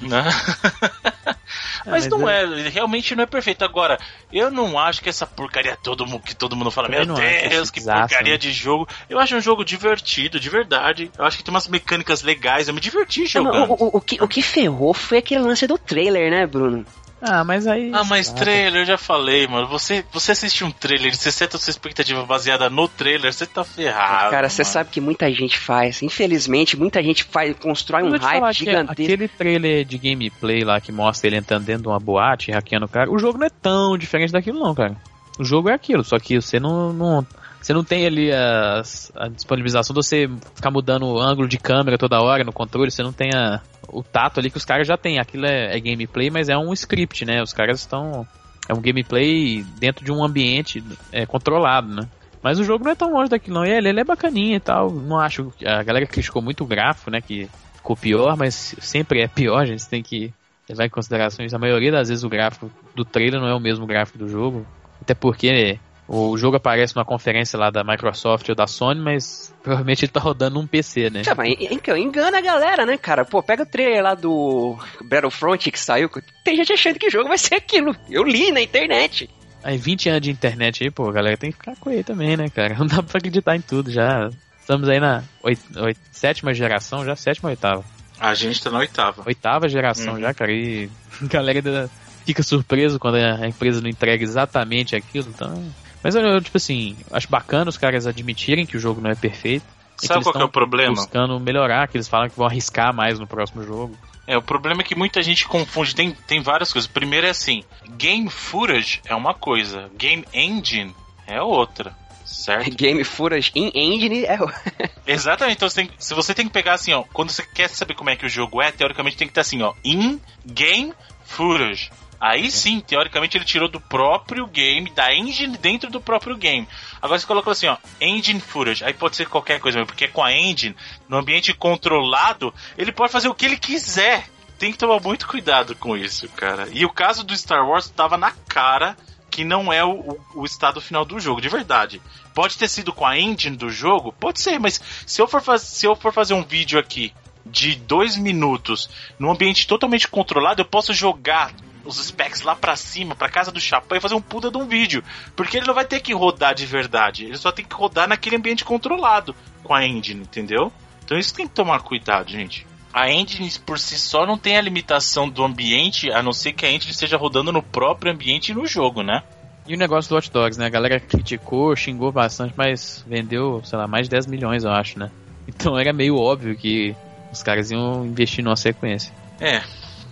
mas, não é, realmente não é perfeito. Agora, eu não acho que essa porcaria todo mundo, que todo mundo fala, meu Deus, que, que porcaria né? de jogo. Eu acho um jogo divertido, de verdade. Eu acho que tem umas mecânicas legais, eu me diverti jogando. Não, o, o, o, que, o que ferrou foi aquele lance do trailer, né, Bruno? Ah, mas aí. Ah, mas trailer, eu já falei, mano. Você, você assiste um trailer, você seta sua expectativa baseada no trailer, você tá ferrado. Cara, você sabe que muita gente faz. Infelizmente, muita gente faz, constrói um hype gigantesco. Aquele trailer de gameplay lá que mostra ele entrando dentro de uma boate, hackeando o cara, o jogo não é tão diferente daquilo, não, cara. O jogo é aquilo, só que você não, não você não tem ali a, a disponibilização de você ficar mudando o ângulo de câmera toda hora no controle, você não tem a, o tato ali que os caras já têm. Aquilo é, é gameplay, mas é um script, né? Os caras estão. É um gameplay dentro de um ambiente é, controlado, né? Mas o jogo não é tão longe daquilo, não. Ele, ele é bacaninha e tal. Não acho. A galera criticou muito o gráfico, né? Que ficou pior, mas sempre é pior, a gente tem que levar em consideração isso. A maioria das vezes o gráfico do trailer não é o mesmo gráfico do jogo. Até porque o jogo aparece numa conferência lá da Microsoft ou da Sony, mas provavelmente ele tá rodando num PC, né? É, mas então, engana a galera, né, cara? Pô, pega o trailer lá do Battlefront que saiu, tem gente achando que o jogo vai ser aquilo. Eu li na internet. Aí 20 anos de internet aí, pô, a galera tem que ficar com ele também, né, cara? Não dá pra acreditar em tudo já. Estamos aí na oit, oit, sétima geração, já sétima ou oitava? A gente tá na oitava. Oitava geração uhum. já, cara, e a galera fica surpreso quando a empresa não entrega exatamente aquilo, então... Mas eu, tipo assim, acho bacana os caras admitirem que o jogo não é perfeito. Sabe qual é o problema? Buscando melhorar, que eles falam que vão arriscar mais no próximo jogo. É, o problema é que muita gente confunde, tem, tem várias coisas. Primeiro é assim, game footage é uma coisa, game engine é outra. Certo? Game footage in engine é. Exatamente. Então você tem, se você tem que pegar assim, ó, quando você quer saber como é que o jogo é, teoricamente tem que estar assim, ó, in game footage. Aí sim, teoricamente ele tirou do próprio game, da engine dentro do próprio game. Agora você coloca assim, ó, engine footage. Aí pode ser qualquer coisa, porque com a engine, no ambiente controlado, ele pode fazer o que ele quiser. Tem que tomar muito cuidado com isso, cara. E o caso do Star Wars tava na cara que não é o, o, estado final do jogo, de verdade. Pode ter sido com a engine do jogo? Pode ser, mas se eu for, faz, se eu for fazer um vídeo aqui de dois minutos num ambiente totalmente controlado, eu posso jogar os specs lá pra cima, pra casa do chapéu e fazer um puta de um vídeo. Porque ele não vai ter que rodar de verdade. Ele só tem que rodar naquele ambiente controlado com a engine, entendeu? Então isso tem que tomar cuidado, gente. A engine por si só não tem a limitação do ambiente, a não ser que a engine esteja rodando no próprio ambiente e no jogo, né? E o negócio do Watch Dogs, né? A galera criticou, xingou bastante, mas vendeu, sei lá, mais de 10 milhões, eu acho, né? Então era meio óbvio que os caras iam investir numa sequência. É,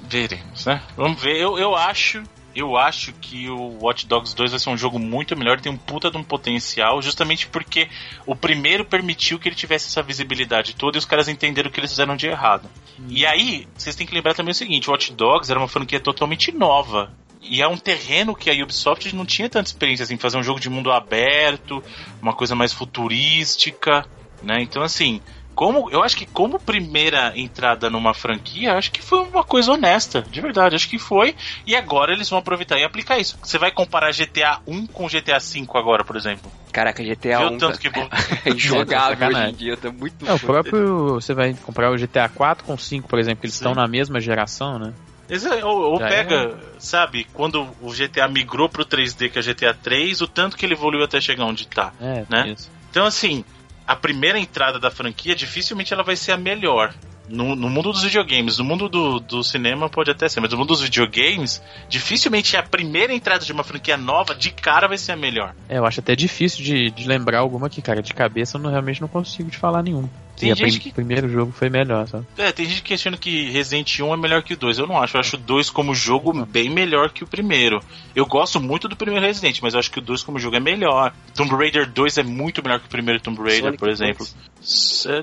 veremos, né? Vamos ver. Eu, eu acho. Eu acho que o Watch Dogs 2 vai ser um jogo muito melhor, tem um puta de um potencial, justamente porque o primeiro permitiu que ele tivesse essa visibilidade toda e os caras entenderam o que eles fizeram de errado. Hum. E aí, vocês têm que lembrar também o seguinte: o Watch Dogs era uma franquia totalmente nova. E é um terreno que a Ubisoft não tinha tanta experiência assim, fazer um jogo de mundo aberto, uma coisa mais futurística, né? Então, assim, como eu acho que como primeira entrada numa franquia, acho que foi uma coisa honesta, de verdade, acho que foi. E agora eles vão aproveitar e aplicar isso. Você vai comparar GTA 1 com GTA 5 agora, por exemplo? Caraca, GTA 1 tanto tá... que é injogável hoje em dia, tá muito é, o próprio você vai comprar o GTA 4 com 5, por exemplo, que eles estão na mesma geração, né? Ou, ou pega, é. sabe, quando o GTA migrou pro 3D, que é GTA 3, o tanto que ele evoluiu até chegar onde tá. É, né? Isso. Então, assim, a primeira entrada da franquia, dificilmente ela vai ser a melhor. No, no, mundo dos videogames, no mundo do, do, cinema pode até ser, mas no mundo dos videogames, dificilmente a primeira entrada de uma franquia nova de cara vai ser a melhor. É, eu acho até difícil de, de lembrar alguma aqui, cara. De cabeça eu não, realmente não consigo te falar nenhum. Tem gente que... O primeiro jogo foi melhor, sabe? É, tem gente que questiona que Resident 1 é melhor que o 2. Eu não acho. Eu acho o 2 como jogo bem melhor que o primeiro. Eu gosto muito do primeiro Resident, mas eu acho que o 2 como jogo é melhor. Tomb Raider 2 é muito melhor que o primeiro Tomb Raider, Sonic por exemplo.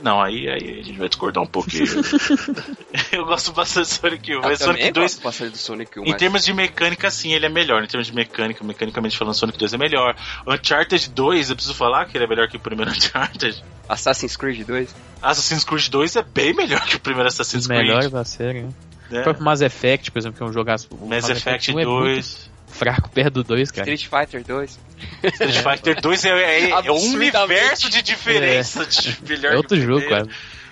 Não, aí, aí a gente vai discordar um pouquinho. eu gosto bastante do Sonic 1. Mas Sonic 2. do Sonic 1, em mas... termos de mecânica, sim, ele é melhor. Em termos de mecânica, mecanicamente falando, Sonic 2 é melhor. Uncharted 2, eu preciso falar que ele é melhor que o primeiro Uncharted. Assassin's Creed 2? Assassin's Creed 2 é bem melhor que o primeiro Assassin's Creed. Melhor da série, né? É. O próprio Mass Effect, por exemplo, que é um jogo. Mass, Mass Effect 2. É fraco perto do 2, cara. Street Fighter 2. Street Fighter 2 é, é, é um universo de diferença é. de melhor É outro jogo, cara.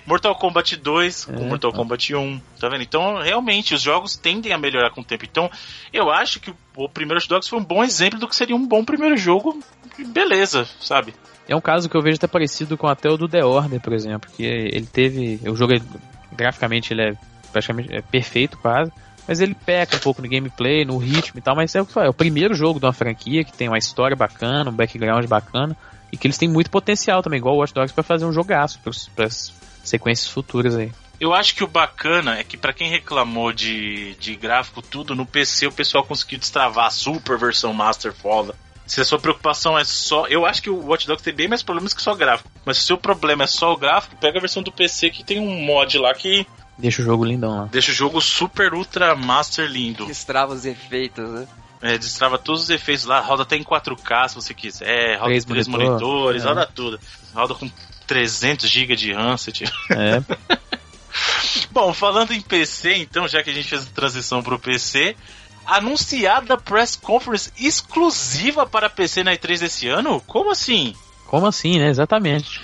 Mortal Kombat 2 com é, Mortal tá. Kombat 1, tá vendo? Então, realmente, os jogos tendem a melhorar com o tempo. Então, eu acho que o primeiro Dogs foi um bom exemplo do que seria um bom primeiro jogo. Beleza, sabe? É um caso que eu vejo até parecido com até o do The Order, por exemplo, que ele teve, o jogo graficamente ele é praticamente é perfeito quase, mas ele peca um pouco no gameplay, no ritmo e tal, mas é o é o primeiro jogo de uma franquia que tem uma história bacana, um background bacana e que eles têm muito potencial também, igual o Watch Dogs para fazer um jogaço para as sequências futuras aí. Eu acho que o bacana é que para quem reclamou de, de gráfico tudo, no PC o pessoal conseguiu destravar a super versão Master foda. Se a sua preocupação é só. Eu acho que o Watch Dogs tem bem mais problemas que só gráfico. Mas se o seu problema é só o gráfico, pega a versão do PC que tem um mod lá que. Deixa o jogo lindão lá. Deixa o jogo super ultra master lindo. Destrava os efeitos, né? É, destrava todos os efeitos lá, roda até em 4K se você quiser, roda três, três monitor, monitores, é. roda tudo. Roda com 300 GB de RAM, se tiver. É. Bom, falando em PC, então, já que a gente fez a transição pro PC, anunciada press conference exclusiva para PC na E3 desse ano? Como assim? Como assim, né? Exatamente.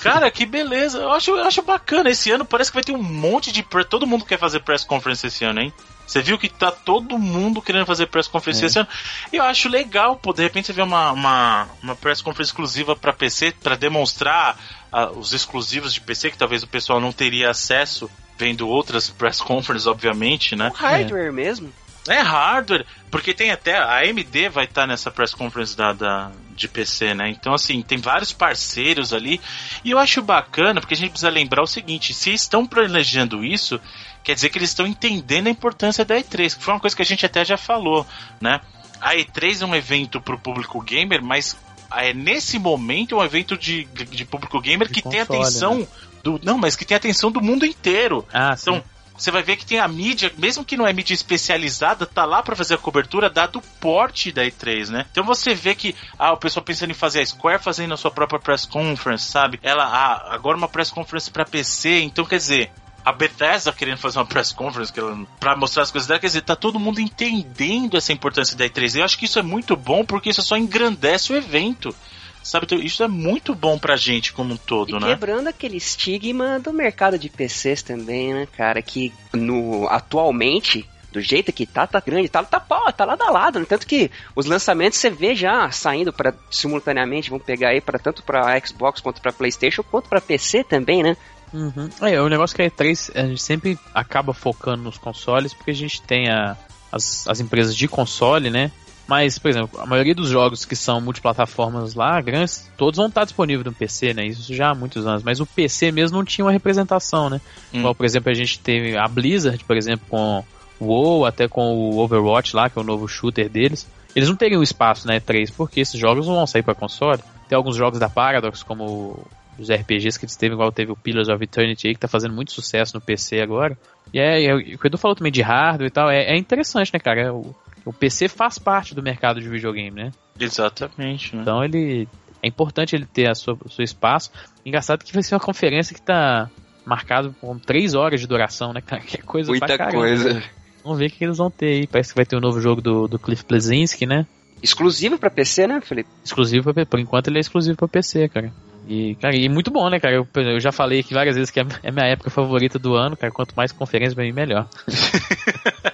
Cara, que beleza. Eu acho, eu acho bacana. Esse ano parece que vai ter um monte de. Todo mundo quer fazer press conference esse ano, hein? Você viu que tá todo mundo querendo fazer press conference é. esse ano. Eu acho legal, pô. De repente você vê uma, uma, uma press conference exclusiva para PC para demonstrar uh, os exclusivos de PC que talvez o pessoal não teria acesso vendo outras press conferences, obviamente, né? O hardware é. mesmo. É hardware, porque tem até a AMD vai estar tá nessa press conference da, da, de PC, né? Então assim tem vários parceiros ali e eu acho bacana porque a gente precisa lembrar o seguinte: se estão planejando isso, quer dizer que eles estão entendendo a importância da E3, que foi uma coisa que a gente até já falou, né? A E3 é um evento para o público gamer, mas é nesse momento é um evento de, de público gamer de que console, tem atenção né? do não, mas que tem atenção do mundo inteiro. Ah, então sim você vai ver que tem a mídia, mesmo que não é mídia especializada, tá lá para fazer a cobertura dado o porte da E3, né? Então você vê que ah, o pessoal pensando em fazer a Square fazendo a sua própria press conference, sabe? Ela ah, agora uma press conference para PC, então quer dizer, a Bethesda querendo fazer uma press conference para mostrar as coisas dela, quer dizer, tá todo mundo entendendo essa importância da E3. Eu acho que isso é muito bom porque isso só engrandece o evento. Sabe, então, isso é muito bom pra gente como um todo, e né? Quebrando aquele estigma do mercado de PCs também, né, cara? Que no atualmente do jeito que tá, tá grande, tá, tá, tá lado a lado, né? tanto que os lançamentos você vê já saindo para simultaneamente, vão pegar aí para tanto para Xbox quanto para PlayStation quanto para PC também, né? Uhum. É, o negócio que a E3 a gente sempre acaba focando nos consoles porque a gente tem a, as, as empresas de console, né? Mas, por exemplo, a maioria dos jogos que são multiplataformas lá, grandes, todos vão estar disponíveis no PC, né? Isso já há muitos anos. Mas o PC mesmo não tinha uma representação, né? Hum. Igual, por exemplo, a gente teve a Blizzard, por exemplo, com o WoW, até com o Overwatch lá, que é o novo shooter deles. Eles não teriam espaço na E3, porque esses jogos não vão sair para console. Tem alguns jogos da Paradox, como os RPGs que eles teve, igual teve o Pillars of Eternity aí, que tá fazendo muito sucesso no PC agora. E é, é o que o Edu falou também de hardware e tal, é, é interessante, né, cara? É, o, o PC faz parte do mercado de videogame, né? Exatamente. Né? Então ele. É importante ele ter a sua, o seu espaço. Engraçado que vai ser uma conferência que tá marcado com 3 horas de duração, né, cara? Que é coisa Muita pra coisa. Vamos ver o que eles vão ter aí. Parece que vai ter um novo jogo do, do Cliff Plesinski, né? Exclusivo para PC, né, Felipe? Exclusivo pra, por enquanto ele é exclusivo para PC, cara. E, cara, e muito bom, né, cara? Eu, eu, já falei aqui várias vezes que é, é minha época favorita do ano, cara. Quanto mais conferência pra mim, melhor.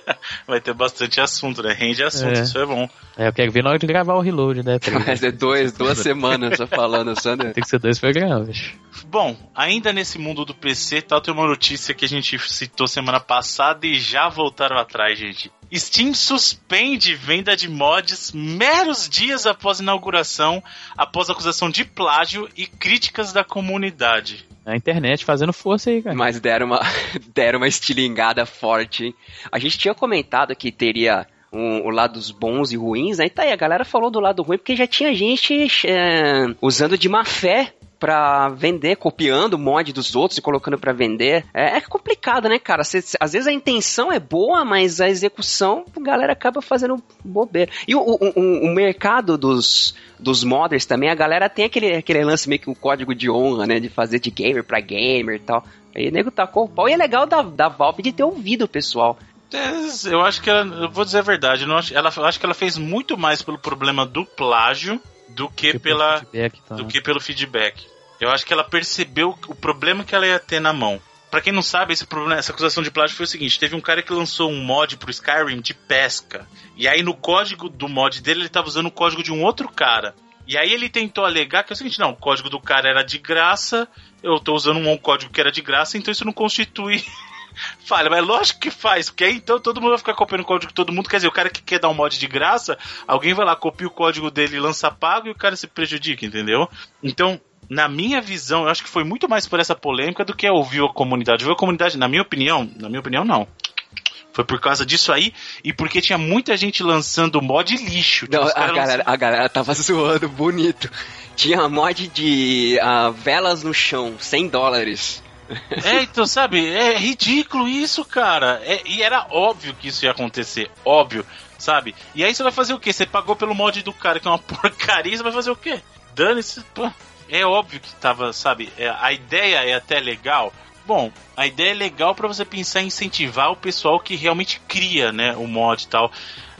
Vai ter bastante assunto, né? Rende assunto, é. isso é bom. É, eu quero ver na hora de gravar o reload, né? Vai ser dois, duas semanas só falando, Sander. Tem que ser dois programas. Bom, ainda nesse mundo do PC, tal, tem uma notícia que a gente citou semana passada e já voltaram atrás, gente. Steam suspende venda de mods meros dias após inauguração, após acusação de plágio e críticas da comunidade. A internet fazendo força aí, cara. Mas deram uma, deram uma estilingada forte, hein? A gente tinha comentado que teria um, o lado dos bons e ruins, né? E tá aí, a galera falou do lado ruim porque já tinha gente é, usando de má fé pra vender, copiando mod dos outros e colocando para vender. É, é, complicado, né, cara? Cê, às vezes a intenção é boa, mas a execução, a galera acaba fazendo bobeira. E o, o, o, o mercado dos, dos modders também, a galera tem aquele, aquele lance meio que o código de honra, né? De fazer de gamer pra gamer e tal. Aí o nego tacou o pau. E é legal da, da Valve de ter ouvido o pessoal. É, eu acho que ela, eu vou dizer a verdade, eu, acho, ela, eu acho que ela fez muito mais pelo problema do plágio do que, que pela feedback, então, do né? que pelo feedback. Eu acho que ela percebeu o problema que ela ia ter na mão. Para quem não sabe, esse problema, essa acusação de plágio foi o seguinte: teve um cara que lançou um mod pro Skyrim de pesca. E aí no código do mod dele ele tava usando o código de um outro cara. E aí ele tentou alegar que é o seguinte: não, o código do cara era de graça, eu tô usando um código que era de graça, então isso não constitui falha, mas lógico que faz, porque aí então todo mundo vai ficar copiando o código de todo mundo. Quer dizer, o cara que quer dar um mod de graça, alguém vai lá, copia o código dele e lança pago e o cara se prejudica, entendeu? Então, na minha visão, eu acho que foi muito mais por essa polêmica do que ouvir a comunidade. Ouviu a comunidade, na minha opinião, na minha opinião, não. Foi por causa disso aí e porque tinha muita gente lançando mod lixo. Tipo, não, a, galera, lançando... a galera tava zoando bonito. Tinha mod de uh, velas no chão, 100 dólares. É, então, sabe, é ridículo isso, cara. É, e era óbvio que isso ia acontecer, óbvio, sabe? E aí você vai fazer o quê? Você pagou pelo mod do cara que é uma porcaria, você vai fazer o quê? Dane-se, é óbvio que tava, sabe, é, a ideia é até legal. Bom, a ideia é legal para você pensar em incentivar o pessoal que realmente cria, né, o mod e tal.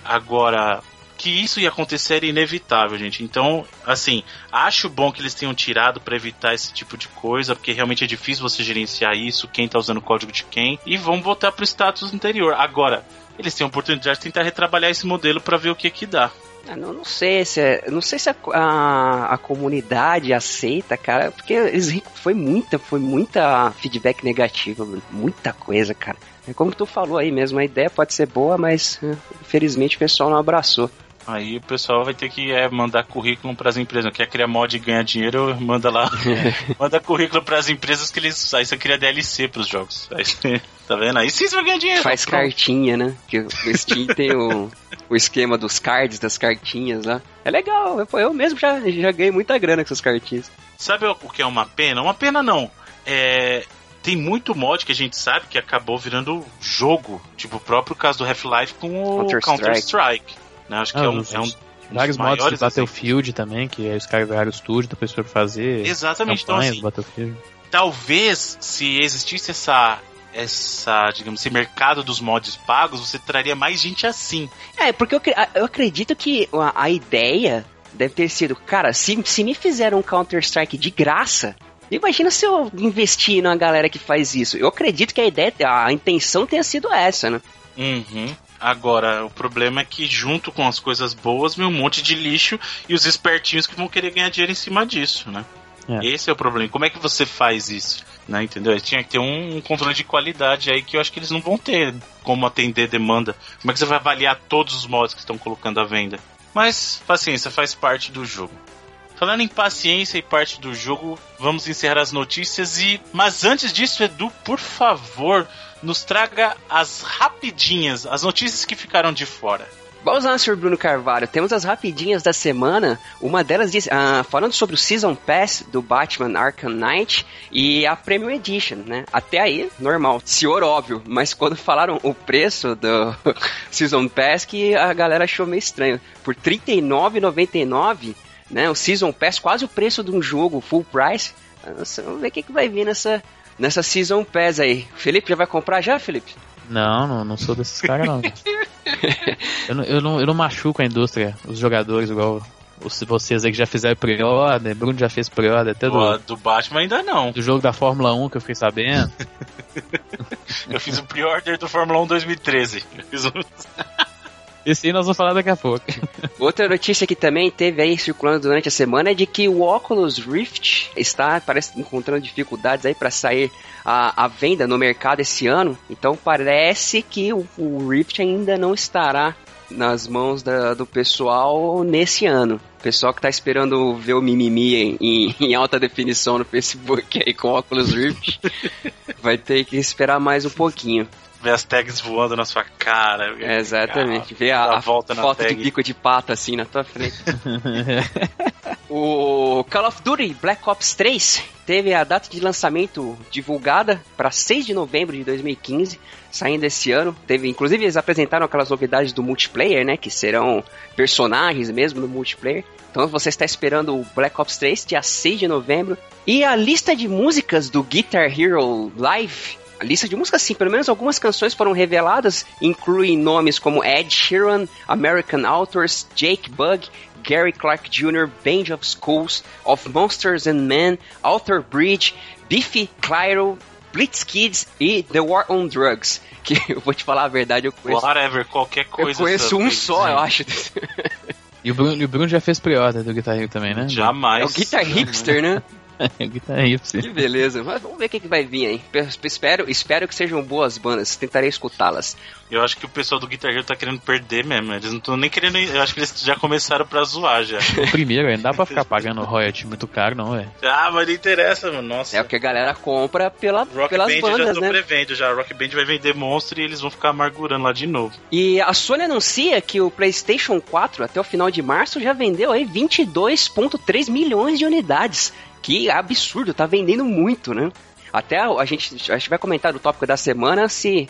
Agora, que isso ia acontecer era inevitável, gente. Então, assim, acho bom que eles tenham tirado para evitar esse tipo de coisa, porque realmente é difícil você gerenciar isso, quem tá usando o código de quem, e vão voltar pro status anterior. Agora, eles têm a oportunidade de tentar retrabalhar esse modelo para ver o que que dá. Ah, não, não sei se é, não sei se a, a, a, comunidade aceita, cara, porque eles, foi muita, foi muita feedback negativo, muita coisa, cara. É como tu falou aí mesmo, a ideia pode ser boa, mas eh, infelizmente o pessoal não abraçou. Aí o pessoal vai ter que é, mandar currículo para as empresas. Quer criar mod e ganhar dinheiro, manda lá. manda currículo para as empresas que eles. Aí você cria DLC para os jogos. Aí, tá vendo? Aí sim você vai ganhar dinheiro. Faz pronto. cartinha, né? Que o Steam tem o, o esquema dos cards, das cartinhas lá. É legal. Eu, eu mesmo já, já ganhei muita grana com essas cartinhas. Sabe o que é uma pena? Uma pena não. É, tem muito mod que a gente sabe que acabou virando jogo. Tipo o próprio caso do Half-Life com o Counter-Strike. Counter -Strike. Né? Acho que ah, é um, é um vários mods de Battlefield assim. também, que os caras viraram estúdio da pessoa fazer. Exatamente, então assim, Battlefield. talvez se existisse essa essa, digamos, esse mercado dos mods pagos, você traria mais gente assim. É, porque eu, eu acredito que a, a ideia deve ter sido, cara, se, se me fizeram um Counter-Strike de graça, imagina se eu investir numa galera que faz isso. Eu acredito que a ideia, a intenção tenha sido essa, né? Uhum. Agora, o problema é que junto com as coisas boas vem um monte de lixo e os espertinhos que vão querer ganhar dinheiro em cima disso, né? É. Esse é o problema. Como é que você faz isso? Né, entendeu? Tinha que ter um controle de qualidade aí que eu acho que eles não vão ter como atender demanda. Como é que você vai avaliar todos os mods que estão colocando à venda? Mas, paciência, faz parte do jogo. Falando em paciência e parte do jogo, vamos encerrar as notícias e. Mas antes disso, Edu, por favor, nos traga as rapidinhas, as notícias que ficaram de fora. Vamos lá, Sr. Bruno Carvalho. Temos as rapidinhas da semana. Uma delas diz, ah, falando sobre o Season Pass do Batman Arkham Knight e a Premium Edition, né? Até aí, normal. Senhor óbvio. Mas quando falaram o preço do Season Pass, que a galera achou meio estranho. Por R$ 39,99, né? O Season Pass, quase o preço de um jogo full price. Nossa, vamos ver o que, que vai vir nessa, nessa Season Pass aí. Felipe, já vai comprar já, Felipe? Não, não, não sou desses caras, não. eu, não, eu, não. Eu não machuco a indústria, os jogadores, igual os, vocês aí que já fizeram pre-order, Bruno já fez pre-order até do, do Batman ainda não. Do jogo da Fórmula 1 que eu fiquei sabendo. eu fiz o pre-order do Fórmula 1 2013. Eu fiz um... Esse aí nós vamos falar daqui a pouco. Outra notícia que também teve aí circulando durante a semana é de que o Oculus Rift está, parece, encontrando dificuldades aí para sair a, a, venda no mercado esse ano. Então parece que o, o Rift ainda não estará nas mãos da, do pessoal nesse ano. O pessoal que tá esperando ver o mimimi em, em, em alta definição no Facebook aí com o Oculus Rift vai ter que esperar mais um pouquinho ver as tags voando na sua cara. É, exatamente. Ver a, a volta foto de bico de pata assim na tua frente. o Call of Duty Black Ops 3 teve a data de lançamento divulgada para 6 de novembro de 2015, saindo esse ano. Teve, inclusive, eles apresentaram aquelas novidades do multiplayer, né? Que serão personagens mesmo no multiplayer. Então você está esperando o Black Ops 3, dia 6 de novembro. E a lista de músicas do Guitar Hero Live a lista de músicas, sim, pelo menos algumas canções foram reveladas, incluem nomes como Ed Sheeran, American Authors, Jake Bug, Gary Clark Jr., Band of Schools, Of Monsters and Men, Alter Bridge, Biffy Clyro, Blitz Kids e The War on Drugs. Que eu vou te falar a verdade, eu conheço. Whatever, qualquer coisa. Eu conheço um só, eu acho. E o Bruno, e o Bruno já fez pre-order do Guitar Hero também, né? Jamais. É o Guitar Hipster, né? Guitar Hero. Que beleza. Mas vamos ver o que, que vai vir aí. Espero, espero que sejam boas bandas. Tentarei escutá-las. Eu acho que o pessoal do Guitar Hero tá querendo perder mesmo. Eles não estão nem querendo. Eu acho que eles já começaram pra zoar já. O primeiro, não dá pra ficar pagando royalty muito caro, não, é? Ah, mas não interessa, mano. Nossa. É o que a galera compra pela, Rock pelas Band bandas, já tô né? prevendo já. Rock Band vai vender monstro e eles vão ficar amargurando lá de novo. E a Sony anuncia que o PlayStation 4 até o final de março já vendeu aí 22.3 milhões de unidades. Que absurdo, tá vendendo muito, né? Até a gente, a gente vai comentar do tópico da semana se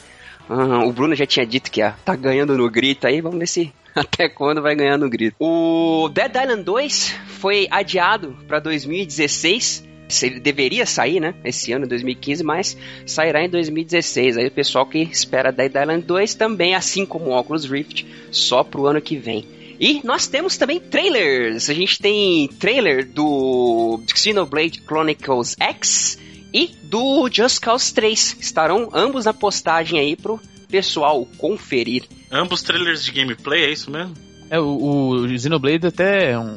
o Bruno já tinha dito que ah, tá ganhando no grito aí, vamos ver se até quando vai ganhar no grito. O Dead Island 2 foi adiado para 2016. Ele deveria sair, né? Esse ano, 2015, mas sairá em 2016. Aí o pessoal que espera Dead Island 2 também, assim como o Oculus Rift, só pro ano que vem. E nós temos também trailers. A gente tem trailer do Xenoblade Chronicles X e do Just Cause 3. Estarão ambos na postagem aí pro pessoal conferir. Ambos trailers de gameplay, é isso mesmo? É, o, o Xenoblade até é um,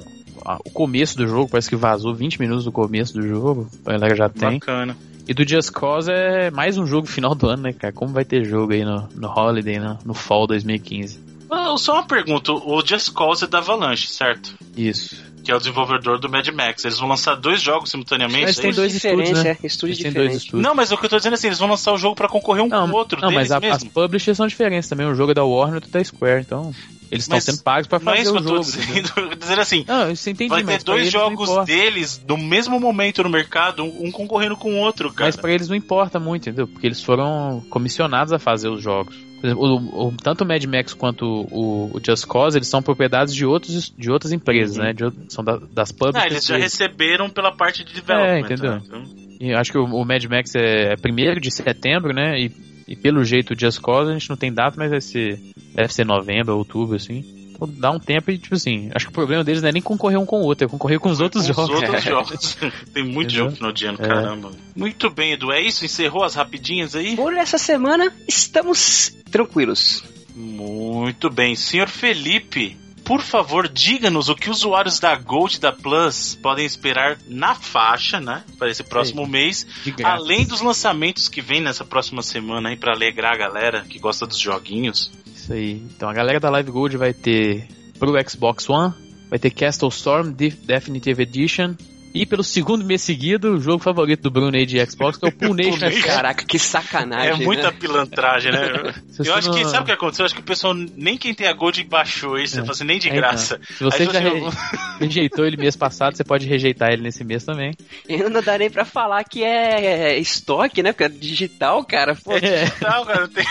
o começo do jogo, parece que vazou 20 minutos do começo do jogo. A galera já tem. Bacana. E do Just Cause é mais um jogo final do ano, né, cara? Como vai ter jogo aí no, no Holiday, no, no Fall 2015? Só uma pergunta: o Just Cause é da Avalanche, certo? Isso. Que é o desenvolvedor do Mad Max. Eles vão lançar dois jogos simultaneamente. Mas é tem dois estúdios, né? É, estúdios Eles têm dois diferentes. estúdios. Não, mas o que eu tô dizendo é assim: eles vão lançar o jogo pra concorrer um Não, com o outro. não mas a- mesmo. as publishers são diferentes também. O jogo é da Warner e outro da Square, então eles estão sendo pagos pra Não é fazer isso que o eu tô jogo. dizendo. dizendo assim: Não, eu entendi, vai ter dois jogos deles no mesmo momento no mercado, um um concorrendo com o outro, cara. Mas pra eles não importa muito, entendeu? Porque eles foram comissionados a fazer os jogos. Por exemplo, o- o- tanto o Mad Max quanto o, o Just Cause, eles são propriedades de, outros, de outras empresas, Uhum. né? De são da- das Ah, publishers. eles já receberam pela parte de development. É, entendeu? né? Então, E acho que o, o Mad Max é primeiro de setembro, né? E, e pelo jeito o Just Cause a gente não tem data, mas vai ser, deve ser novembro, outubro, assim. Dá um tempo e, tipo assim, acho que o problema deles não é nem concorrer um com o outro, é concorrer com os outros Com jogos. Os outros jogos. Tem muito Entendeu? jogo final de ano, É. caramba. Muito bem, Edu. É isso? Encerrou as rapidinhas aí? Por essa semana, estamos tranquilos. Muito bem. Senhor Felipe, por favor, diga-nos o que usuários da Gold e da Plus podem esperar na faixa, né? Para esse próximo mês. De graça. Além dos lançamentos que vem nessa próxima semana aí para alegrar a galera que gosta dos joguinhos. Isso aí. Então a galera da Live Gold vai ter pro Xbox One, vai ter Castle Storm Def- Definitive Edition. E pelo segundo mês seguido, o jogo favorito do Bruno aí de Xbox, que é o Pool Nation. Caraca, que sacanagem. é muita né? pilantragem, né? Eu acho que, não- sabe o que aconteceu? Eu acho que o pessoal, nem quem tem a Gold baixou isso, É. assim, nem de É, graça. então. Se você Aí já re- rejeitou ele mês passado, você pode rejeitar ele nesse mês também. Eu não dá nem pra falar que é estoque, né? Porque é digital, cara. Pô, É. Não, cara, não tem.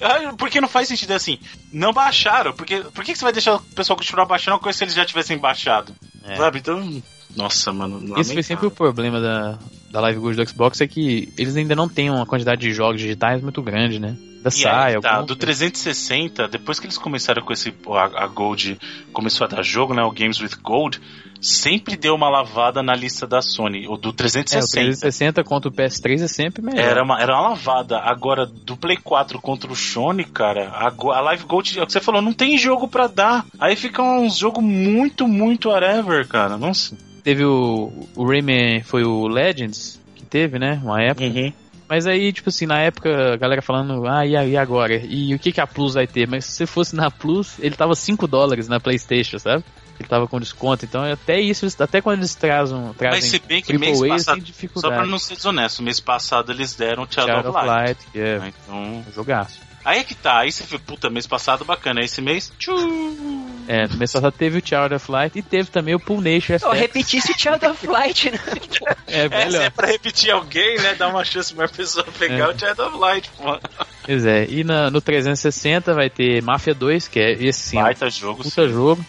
Ah, Porque não faz sentido assim. Não baixaram. Porque, por que você vai deixar o pessoal continuar baixando uma coisa se eles já tivessem baixado? É. Sabe? Então. Nossa, mano. Esse foi lamentável. sempre o problema da, da Live Gold do Xbox, é que eles ainda não têm uma quantidade de jogos digitais muito grande, né? Da E sai, aí, tá, do 360, depois que eles começaram com esse. A, a Gold começou a dar jogo, né? O Games with Gold, sempre deu uma lavada na lista da Sony. O do É, o 360. 360 contra o PS3 é sempre melhor. Era uma, era uma lavada. Agora, do Play 4 contra o Sony, cara, a, a Live Gold, é o que você falou, não tem jogo pra dar. Aí fica um jogo muito, muito whatever, cara. Nossa. Teve o, o Rayman, foi o Legends, que teve, né? Uma época. Uhum. Mas aí, tipo assim, na época, a galera falando, ah, e, a- e agora? E o que, que a Plus vai ter? Mas se você fosse na Plus, ele tava 5 dólares na Playstation, sabe? Ele tava com desconto, então até isso, até quando eles trazem, trazem Mas se bem que mês passado, só pra não ser desonesto, mês passado eles deram o Child, Shadow of Light. Light, que é? Então, jogaço. Aí é que tá. Aí você vê, puta, mês passado bacana. Esse mês, tchu. É, no mês passado teve o Child of Light e teve também o Pool Nation eu repetisse o Child of Light, né? É, É, se melhor. é pra repetir alguém, né? Dar uma chance pra pessoa pegar É. o Child of Light, pô. Pois é, e na- no 360 vai ter Mafia 2, que é esse sim, é Baita jogo, puta sim. jogo.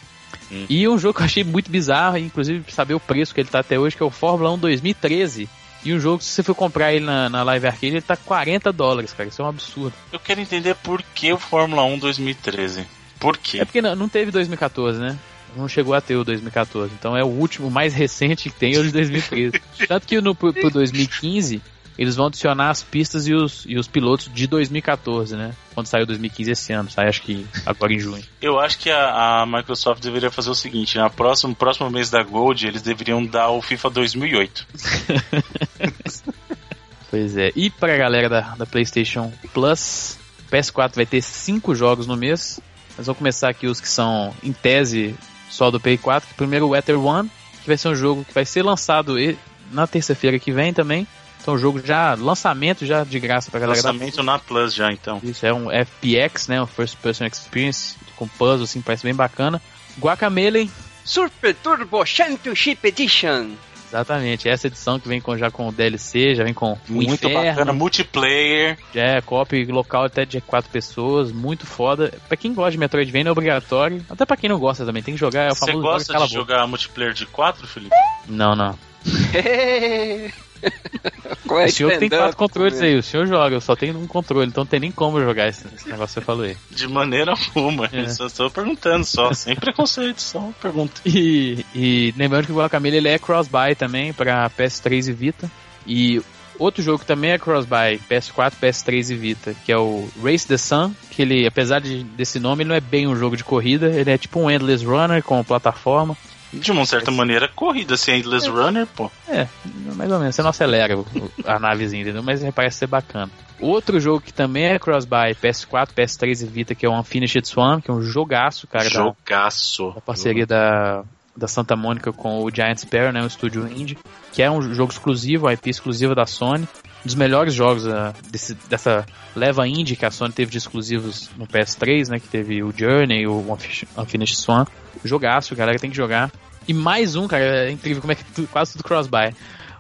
Hum. E um jogo que eu achei muito bizarro, inclusive saber o preço que ele tá até hoje, que é o Fórmula 1 2013. E um jogo, se você for comprar ele na, na Live Arcade, ele tá 40 dólares, cara. Isso é um absurdo. Eu quero entender por que o Fórmula 1 2013. Por quê? É porque não, não teve 2014, né? Não chegou a ter o 2014. Então é o último, mais recente que tem, é o de 2013. Tanto que no, pro, pro 2015, eles vão adicionar as pistas e os, e os pilotos de 2014, né? Quando saiu 2015 esse ano. Sai acho que agora em junho. Eu acho que a, a Microsoft deveria fazer o seguinte: na próxima, no próximo mês da Gold, eles deveriam dar o FIFA 2008. Pois é. E pra galera da, da PlayStation Plus, PS4 vai ter 5 jogos no mês. Nós vamos começar aqui os que são, em tese, só do Play 4. Primeiro, o Ether One, que vai ser um jogo que vai ser lançado na terça-feira que vem também. Então, um jogo já, lançamento já de graça pra galera da Lançamento na Plus já, então. Isso é um FPX, né? Um First Person Experience com puzzle, assim, parece bem bacana. Guacamelee, Super Turbo Championship Edition. exatamente, essa edição que vem com, já com o DLC, já vem com o Muito Inferno, bacana, multiplayer. já é copy local até de quatro pessoas, muito foda. Pra quem gosta de Metroidvania é obrigatório, até pra quem não gosta também, tem que jogar, é o Você gosta de jogar multiplayer de 4, Felipe? Não, não. É o senhor tem quatro controles aí, o senhor joga, eu só tenho um controle, então não tem nem como jogar esse, esse negócio que você falou aí. De maneira alguma. É. Eu só estou perguntando só, sem preconceito, só uma pergunta. E, e lembrando que o Guacamele ele é cross-buy também para PS3 e Vita. E outro jogo que também é cross-buy, PS4, PS3 e Vita, que é o Race the Sun, que ele, apesar de, desse nome, ele não é bem um jogo de corrida, ele é tipo um Endless Runner com plataforma. De uma certa maneira, corrida, assim, Endless Runner, pô. É, mais ou menos, você não acelera a navezinha, entendeu? Mas ele parece ser bacana. Outro jogo que também é cross-buy, PS4, PS3 e Vita, que é o Unfinished Swan, que é um jogaço, cara, da, Jogaço. a parceria da, da Santa Mônica com o Giant Sparrow, né, o estúdio indie, que é um jogo exclusivo, IP exclusiva da Sony, um dos melhores jogos ah, desse- dessa leva indie que a Sony teve de exclusivos no PS3, né, que teve o Journey, o Unfi- Unfinished Swan, jogaço, galera tem que jogar. E mais um, cara, é incrível como é que tu- quase tudo cross-buy.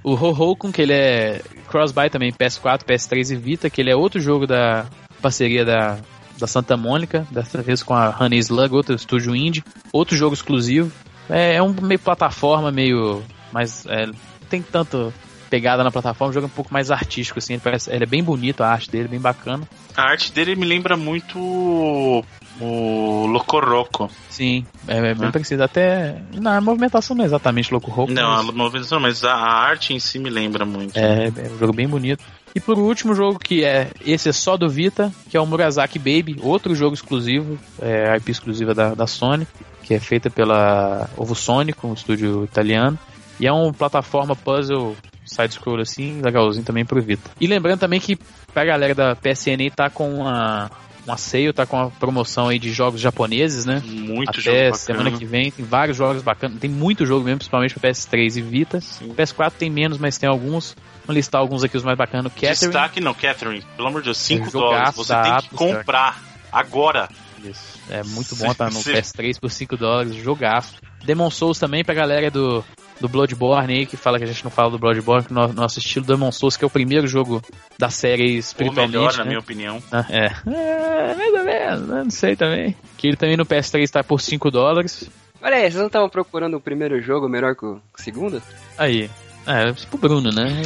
O Ho-Ho-Kun, que ele é cross-buy também, PS4, PS3 e Vita, que ele é outro jogo da parceria da, da Santa Mônica, dessa vez com a Honey Slug, outro estúdio indie, outro jogo exclusivo. É, é um meio plataforma, meio. Mas é, não tem tanto pegada na plataforma, o jogo é um pouco mais artístico, assim, ele, parece, ele é bem bonito, a arte dele, bem bacana. A arte dele me lembra muito o Locoroco. Sim, é, é bem parecido. Até na movimentação não é exatamente Locoroco. Não, mas... a movimentação, mas a, a, arte em si me lembra muito. É, é um jogo bem bonito. E por último jogo que é esse é só do Vita, que é o Murasaki Baby, outro jogo exclusivo, é IP exclusiva da, da Sony, que é feita pela Ovo Sonic, um estúdio italiano. E é uma plataforma puzzle side-scroll assim, legalzinho também pro Vita. E lembrando também que pra galera da PSN tá com uma, uma sale, tá com uma promoção aí de jogos japoneses, né? Muito Até semana que vem tem vários jogos bacanas, tem muito jogo mesmo, principalmente pra PS3 e Vita. Sim. PS4 tem menos, mas tem alguns. Vou listar alguns aqui, os mais bacanas. Catherine. Destaque não, Catherine. Pelo amor de Deus, 5 dólares. Você tem que comprar agora. Isso. É muito bom estar tá no PS3 por 5 dólares, jogaço. Demon Souls também pra galera do do Bloodborne aí, que fala que a gente não fala do Bloodborne, que no nosso estilo Demon Souls, que é o primeiro jogo da série espiritualmente. Ou melhor, né? na minha opinião. Ah, é. é, mais ou menos, né? não sei também. Que ele também no PS3 está por 5 dólares. Olha aí, vocês não estavam procurando o primeiro jogo melhor que o segundo? Aí. É, pro Bruno, né?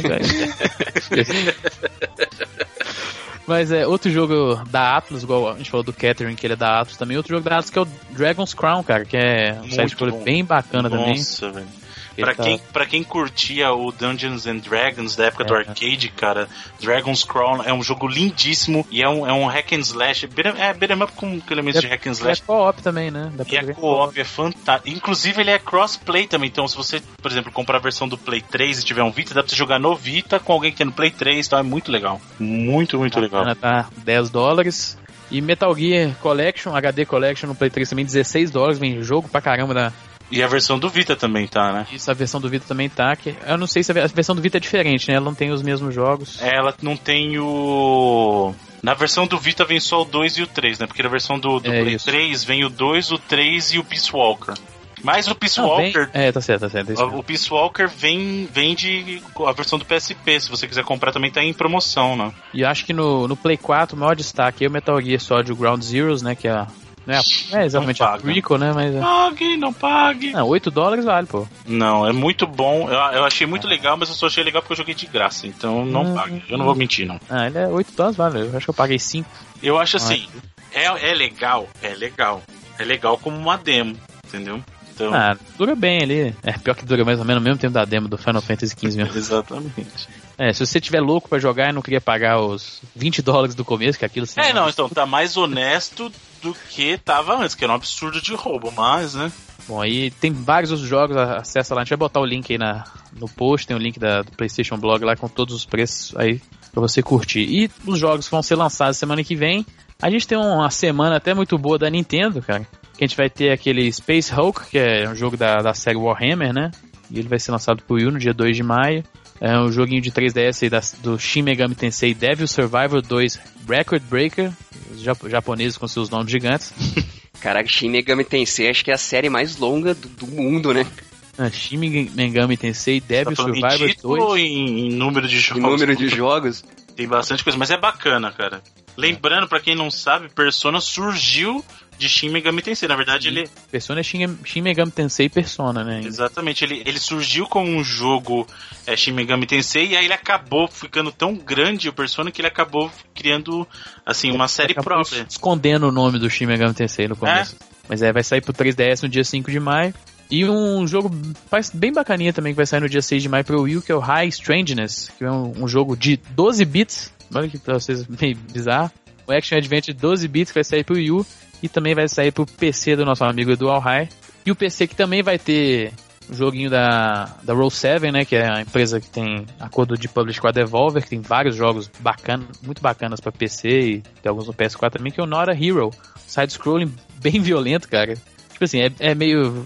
Mas é outro jogo da Atlas, igual a gente falou do Catherine, que ele é da Atlas também. Outro jogo da Atlas que é o Dragon's Crown, cara, que é um site bem bacana Nossa, também. Nossa, velho. Pra, tá... quem, pra quem curtia o Dungeons and Dragons da época é. do arcade, cara, Dragon's Crown é um jogo lindíssimo e é um, é um hack and slash. É beat'em up com elementos é, de hack and slash. É co-op também, né? e é co-op, é fantástico. Inclusive ele é cross-play também, então se você, por exemplo, comprar a versão do Play 3 e tiver um Vita, dá pra você jogar no Vita com alguém que tem no Play 3, então é muito legal. Muito, muito legal. Tá 10 dólares. E Metal Gear Collection, HD Collection no Play 3 também, 16 dólares, vem jogo pra caramba da, e a versão do Vita também tá, né? Isso, a versão do Vita também tá. Que eu não sei se a versão do Vita é diferente, né? Ela não tem os mesmos jogos. É, ela não tem o. Na versão do Vita vem só o 2 e o 3, né? Porque na versão do, do é Play isso. 3 vem o 2, o 3 e o Peace Walker. Mas o Peace não, Walker. Vem... É, tá certo, tá certo. É o Peace Walker vem, vem de. A versão do PSP, se você quiser comprar, também tá em promoção, né? E acho que no, no Play 4 o maior destaque é o Metal Gear Solid Ground Zeroes, né? Que é não é, é exatamente a prequel, né? Mas, é. Pague, não pague. Não, 8 dólares vale, pô. Não, é muito bom. Eu, eu achei muito legal, mas eu só achei legal porque eu joguei de graça. Então não hum, pague. Eu não vou mentir, não. Ah, ele é 8 dólares, vale. Eu acho que eu paguei 5. Eu acho assim, é, é legal, é legal. É legal como uma demo, entendeu? Então... Ah, dura bem ali. É pior que dura mais ou menos o mesmo tempo da demo do Final Fantasy XV mesmo. Exatamente. É, se você tiver louco para jogar e não queria pagar os 20 dólares do começo, que aquilo É, não, então tá mais honesto do que tava antes, que era um absurdo de roubo, mas, né? Bom, aí tem vários outros jogos, acessa lá, a gente vai botar o link aí na, no post, tem o link da, do PlayStation Blog lá com todos os preços aí pra você curtir. E os jogos vão ser lançados semana que vem. A gente tem uma semana até muito boa da Nintendo, cara. Que a gente vai ter aquele Space Hulk, que é um jogo da, da série Warhammer, né? E ele vai ser lançado pro Wii no dia 2 de maio. É um joguinho de 3DS da, do Shin Megami Tensei Devil Survivor 2 Record Breaker. Os japoneses com seus nomes gigantes. Caraca, Shin Megami Tensei acho que é a série mais longa do, do mundo, né? Ah, Shin Megami Tensei Devil tá Survivor em 2. Ou em, em número de jogos? Em número de jogos. Tem bastante coisa, mas é bacana, cara. Lembrando, para quem não sabe, Persona surgiu de Shin Megami Tensei. Na verdade, ele. Persona é Shin, Shin Megami Tensei Persona, né? Exatamente. Ele, ele surgiu como um jogo é, Shin Megami Tensei e aí ele acabou ficando tão grande o Persona que ele acabou criando, assim, uma série própria. Escondendo o nome do Shin Megami Tensei no começo. É? Mas é, vai sair pro 3DS no dia 5 de maio. E um jogo bem bacaninha também que vai sair no dia 6 de maio pro Wii, que é o High Strangeness, que é um, um jogo de 12 bits. Olha que pra vocês meio bizarro. O Action Adventure de 12 bits que vai sair pro Wii U e também vai sair pro PC do nosso amigo Dual High. E o PC que também vai ter um joguinho da, da Roll7, né, que é a empresa que tem acordo de publish com a Devolver, que tem vários jogos bacanas, muito bacanas para PC e tem alguns no PS4 também, que é o Nora Hero. Side-scrolling bem violento, cara. Tipo assim, é, é meio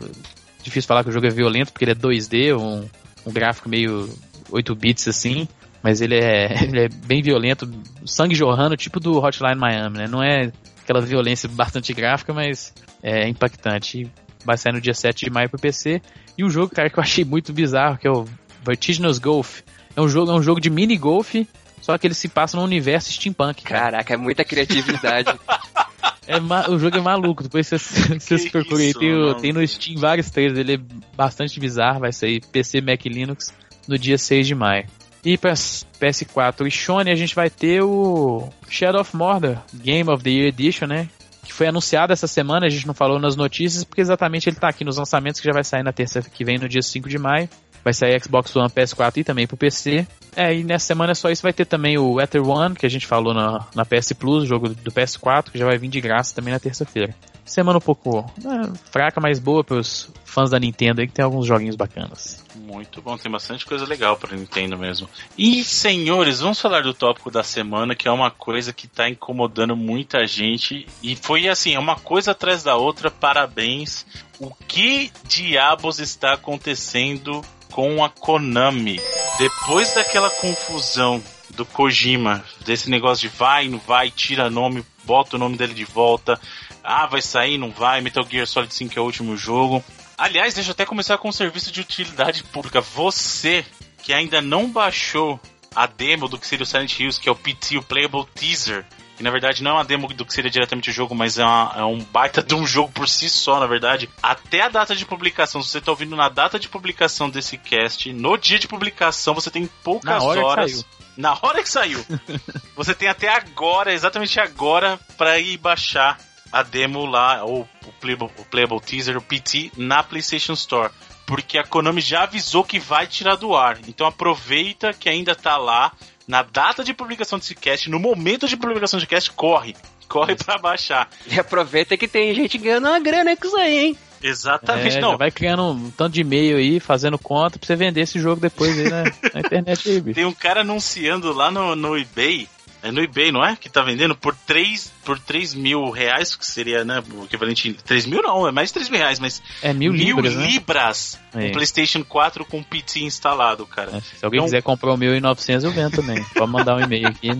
difícil falar que o jogo é violento, porque ele é 2D, um, um gráfico meio 8 bits assim, mas ele é, ele é bem violento, sangue jorrando, tipo do Hotline Miami, né? Não é aquela violência bastante gráfica, mas é impactante. Vai sair no dia 7 de maio pro PC. E o jogo, cara, que eu achei muito bizarro, que é o Vertiginous Golf. É um jogo, é um jogo de mini golf, só que ele se passa no universo steampunk. Cara. Caraca, é muita criatividade. é o jogo é maluco, depois vocês, vocês procurem. Tem, tem no Steam vários trailers, ele é bastante bizarro, vai sair PC, Mac Linux no dia 6 de maio. E para PS4 e Sony a gente vai ter o Shadow of Mordor Game of the Year Edition, né? Que foi anunciado essa semana, a gente não falou nas notícias, porque exatamente ele tá aqui nos lançamentos que já vai sair na terça que vem, no dia 5 de maio. Vai sair Xbox One, PS4 e também pro PC. É, e nessa semana é só isso. Vai ter também o Ether One, que a gente falou na, na PS Plus, jogo do PS4, que já vai vir de graça também na terça-feira. Semana um pouco é, fraca, mas boa pros fãs da Nintendo aí, que tem alguns joguinhos bacanas. Muito bom, tem bastante coisa legal pra Nintendo mesmo. E, senhores, vamos falar do tópico da semana, que é uma coisa que tá incomodando muita gente. E foi assim, é uma coisa atrás da outra, parabéns. O que diabos está acontecendo com a Konami. Depois daquela confusão do Kojima, desse negócio de vai, não vai, tira nome, bota o nome dele de volta. Ah, vai sair, não vai. Metal Gear Solid 5 é o último jogo. Aliás, deixa eu até começar com o serviço de utilidade pública. Você que ainda não baixou a demo do que seria o Silent Hills, que é o PT, o Playable Teaser, que na verdade não é uma demo do que seria diretamente o jogo, mas é, uma, é, um baita de um jogo por si só, na verdade. Até a data de publicação, se você está ouvindo na data de publicação desse cast, no dia de publicação você tem poucas horas. Na hora que saiu. você tem até agora, exatamente agora, para ir baixar a demo lá, ou o playable, o playable teaser, o PT, na PlayStation Store porque a Konami já avisou que vai tirar do ar. Então aproveita que ainda tá lá na data de publicação desse cast, no momento de publicação desse cast, corre. Corre para baixar. E aproveita que tem gente ganhando uma grana com isso aí, hein? Exatamente, é, não. vai criando um tanto de e-mail aí, fazendo conta pra você vender esse jogo depois aí na, na internet aí, bicho. Tem um cara anunciando lá no, no eBay é no eBay, não é? Que tá vendendo por 3, por 3 mil reais, que seria, né? O equivalente. 3 mil não, é mais de 3 mil reais, mas. É mil, mil libras. Né? libras né? é. um PlayStation 4 com PT instalado, cara. É, se alguém então, quiser comprar o 1.900, eu vendo também. Pode mandar um e-mail aqui.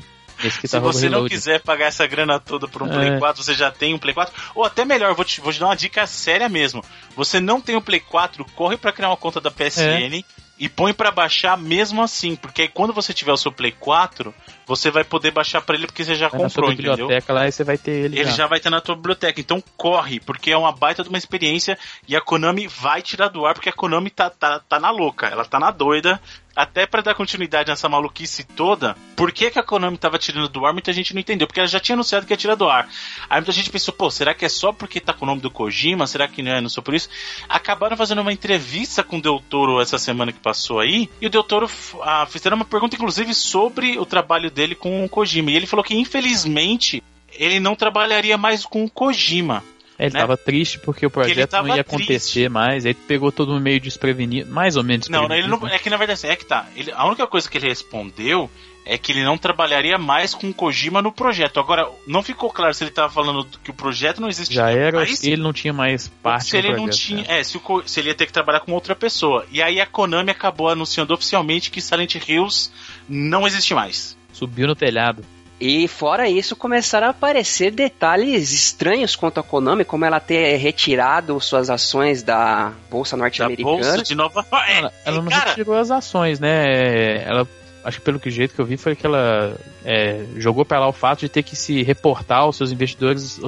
Se tá você não quiser pagar essa grana toda por um é. Play 4, você já tem um Play 4. Ou até melhor, vou te, vou te dar uma dica séria mesmo. Você não tem o um Play 4, corre para criar uma conta da PSN. É e põe para baixar mesmo assim, porque aí quando você tiver o seu Play 4, você vai poder baixar para ele porque você já vai comprou, na entendeu? biblioteca lá e você vai ter ele. Ele já. já vai estar na tua biblioteca, então corre, porque é uma baita de uma experiência e a Konami vai tirar do ar porque a Konami tá, tá, tá na louca, ela tá na doida até para dar continuidade nessa maluquice toda, por que, que a Konami tava tirando do ar, muita gente não entendeu, porque ela já tinha anunciado que ia tirar do ar. Aí muita gente pensou, pô, será que é só porque tá com o nome do Kojima? Será que não é, não só por isso? Acabaram fazendo uma entrevista com o Del Toro essa semana que passou aí, e o Del Toro ah, fizeram uma pergunta, inclusive, sobre o trabalho dele com o Kojima. E ele falou que, infelizmente, ele não trabalharia mais com o Kojima. Ele né? tava triste porque o projeto porque não ia acontecer triste. mais, aí pegou todo mundo meio desprevenido, mais ou menos Não, ele não, é que na verdade é que tá. Ele, a única coisa que ele respondeu é que ele não trabalharia mais com o Kojima no projeto. Agora, não ficou claro se ele estava falando que o projeto não existia Já era, mais, ele não tinha mais parte se ele projeto, não tinha, é, é se, o, se, ele ia ter que trabalhar com outra pessoa. E aí a Konami acabou anunciando oficialmente que Silent Hills não existe mais. Subiu no telhado. E fora isso, começaram a aparecer detalhes estranhos quanto a Konami, como ela ter retirado suas ações da Bolsa Norte-Americana. Bolsa de Nova York. Ela, ela não cara... retirou as ações, né? Ela acho que pelo que jeito que eu vi foi que ela é, jogou para lá o fato de ter que se reportar aos seus investidores.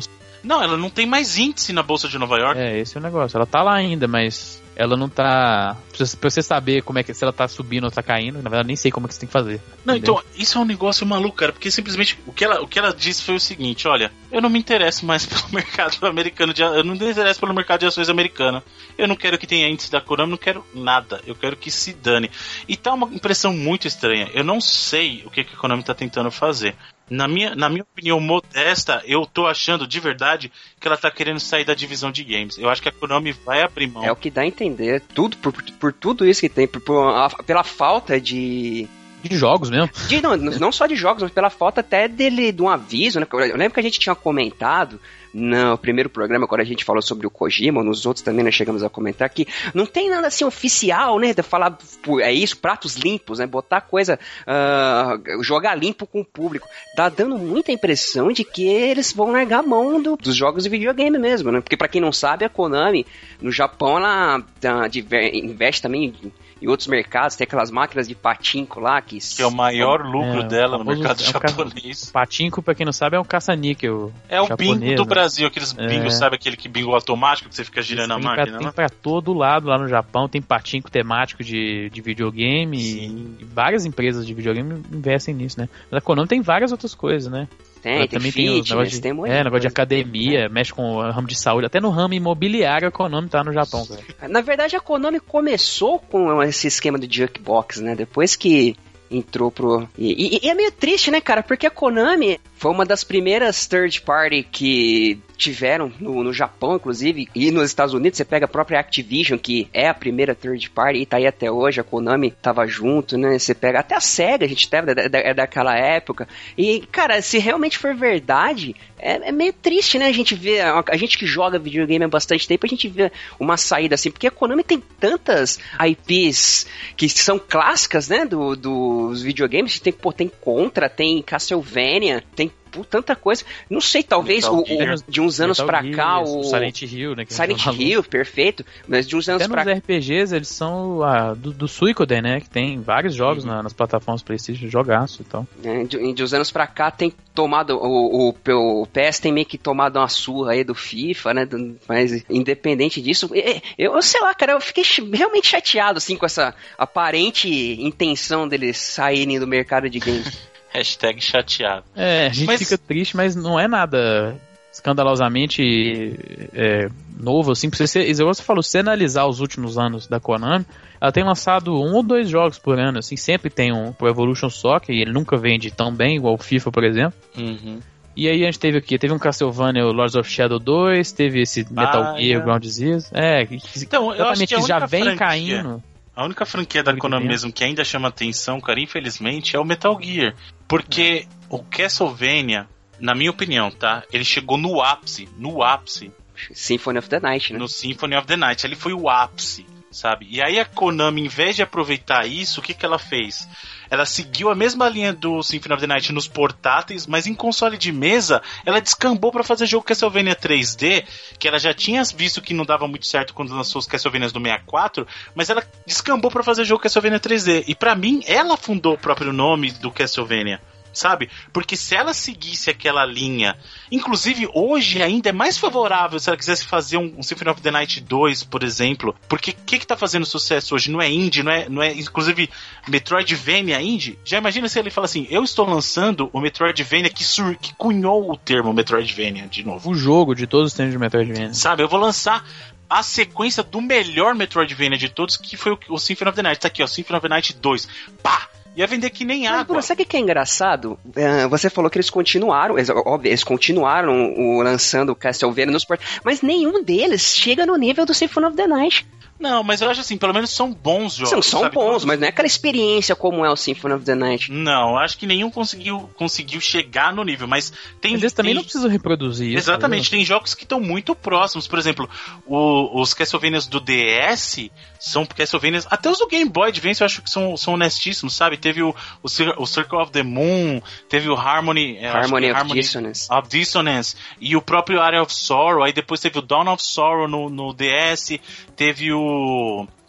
Não, ela não tem mais índice na bolsa de Nova York. É, esse é o negócio. Ela tá lá ainda, mas ela não tá. Pra você saber como é que se ela tá subindo ou tá caindo, na verdade nem sei como é que você tem que fazer. Não, entendeu? então, isso é um negócio maluco, cara, porque simplesmente o que ela, o que ela disse foi o seguinte: olha, eu não me interesso mais pelo mercado americano, de, eu não me interesso pelo mercado de ações americano. Eu não quero que tenha índice da Konami, não quero nada. Eu quero que se dane. E tá uma impressão muito estranha. Eu não sei o que, que a Konami tá tentando fazer. Na minha, na minha opinião modesta, eu tô achando de verdade que ela tá querendo sair da divisão de games. Eu acho que a Konami vai abrir mão. É o que dá a entender. Tudo, por, por tudo isso que tem, por, por a, pela falta de de jogos mesmo. De, não, não só de jogos, mas pela falta até dele de um aviso, né? Eu lembro que a gente tinha comentado no primeiro programa, quando a gente falou sobre o Kojima, nos outros também nós chegamos a comentar que não tem nada assim oficial, né? De falar, é isso, pratos limpos, né? Botar coisa, uh, jogar limpo com o público. Tá dando muita impressão de que eles vão largar a mão do, dos jogos de videogame mesmo, né? Porque para quem não sabe, a Konami, no Japão, ela uh, investe também em outros mercados, tem aquelas máquinas de patinco lá que... Que é o maior lucro É, dela no mercado é um ca- japonês. Patinco, pra quem não sabe, é um caça-níquel. É o japonês, bingo do né? Brasil, aqueles É. bingos, sabe aquele que bingo automático que você fica girando a máquina? Pra, tem né? pra todo lado lá no Japão, tem patinco temático de, de videogame Sim. e, e várias empresas de videogame investem nisso, né? Mas a Konami tem várias outras coisas, né? Tem, Ela tem também fitness, negócios de, tem monte é, negócio de academia, mexe com o ramo de saúde, até no ramo imobiliário a Konami tá no Japão, cara. Na verdade, a Konami começou com esse esquema do Jukebox, né? Depois que entrou pro. E, e- e é meio triste, né, cara? Porque a Konami foi uma das primeiras third party que tiveram no, no Japão, inclusive, e nos Estados Unidos. Você pega a própria Activision, que é a primeira third party, e tá aí até hoje. A Konami tava junto, né? Você pega até a SEGA, a gente teve, é da- daquela época. E, cara, se realmente for verdade, é, é meio triste, né? A gente vê, a, a gente que joga videogame há bastante tempo, a gente vê uma saída assim, porque a Konami tem tantas IPs que são clássicas, né? Do, dos videogames. Tem, pô, tem Contra, tem Castlevania, tem pô, tanta coisa. Não sei, talvez o, o- de uns anos Metal pra Gear, cá, o Silent Hill, né? Silent. Hill, perfeito. Mas de uns anos Até pra nos RPGs, eles são ah, do, do Suicoden, né? Que tem vários jogos na- nas plataformas Playstation, jogaço e tal. É, de, de uns anos pra cá tem tomado. O, o, o PS tem meio que tomado uma surra aí do FIFA, né? do- Mas independente disso, eu, sei lá, cara, eu fiquei realmente chateado assim com essa aparente intenção deles saírem do mercado de games. Hashtag chateado. É, a gente Mas- fica triste, mas não é nada escandalosamente é, novo, assim, pra você você falou, se você analisar os últimos anos da Konami, ela tem lançado um ou dois jogos por ano, assim, sempre tem um Pro Evolution Soccer, e ele nunca vende tão bem, igual o FIFA, por exemplo. Uhum. E aí a gente teve aqui, teve um Castlevania, o Lords of Shadow 2, teve esse Metal Ah, Gear, é. Ground Zeroes, é, Então, eu acho que a já vem franquia- caindo. A única franquia da Konami bem. mesmo que ainda chama atenção, cara, infelizmente, é o Metal Gear. Porque o Castlevania, na minha opinião, tá? Ele chegou no ápice, no ápice, Symphony of the Night, né? no Symphony of the Night. Ele foi o ápice, sabe? E aí a Konami, em vez de aproveitar isso, o que, que ela fez? Ela seguiu a mesma linha do Symphony of the Night nos portáteis, mas em console de mesa, ela descambou pra fazer jogo Castlevania 3D, que ela já tinha visto que não dava muito certo quando lançou os Castlevanias do 64, mas ela descambou pra fazer jogo Castlevania 3D. E pra mim, ela fundou o próprio nome do Castlevania. Sabe? Porque se ela seguisse aquela linha, inclusive hoje ainda é mais favorável se ela quisesse fazer um, um Symphony of the Night 2, por exemplo. Porque o que, que tá fazendo sucesso hoje? Não é indie, não é, não é inclusive Metroidvania indie? Já imagina se ele fala assim: eu estou lançando o Metroidvania que, sur que cunhou o termo Metroidvania de novo. O jogo de todos os tempos de Metroidvania. Sabe? Eu vou lançar a sequência do melhor Metroidvania de todos, que foi o, o Symphony of the Night. Tá aqui, ó, Symphony of the Night 2. Pá! Ia vender que nem água. Bruno, sabe o que é engraçado? É, você falou que eles continuaram, eles, óbvio, eles continuaram o, lançando o Castlevania nos portos, mas nenhum deles chega no nível do Symphony of the Night. Não, mas eu acho assim, pelo menos são bons jogos. São, são sabe? bons, mas não é aquela experiência como é o Symphony of the Night. Não, eu acho que nenhum conseguiu, conseguiu chegar no nível, mas tem. Mas eles também tem- não precisam reproduzir isso. Exatamente, tem jogos que estão muito próximos. Por exemplo, o- os Castlevanias do DS são Castlevanias. Até os do Game Boy Advance eu acho que são, são honestíssimos, sabe? Teve o, o, o Circle of the Moon, teve o Harmony. eu acho Harmony of Dissonance. of Dissonance e o próprio Area of Sorrow. Aí depois teve o Dawn of Sorrow no, no DS, teve o.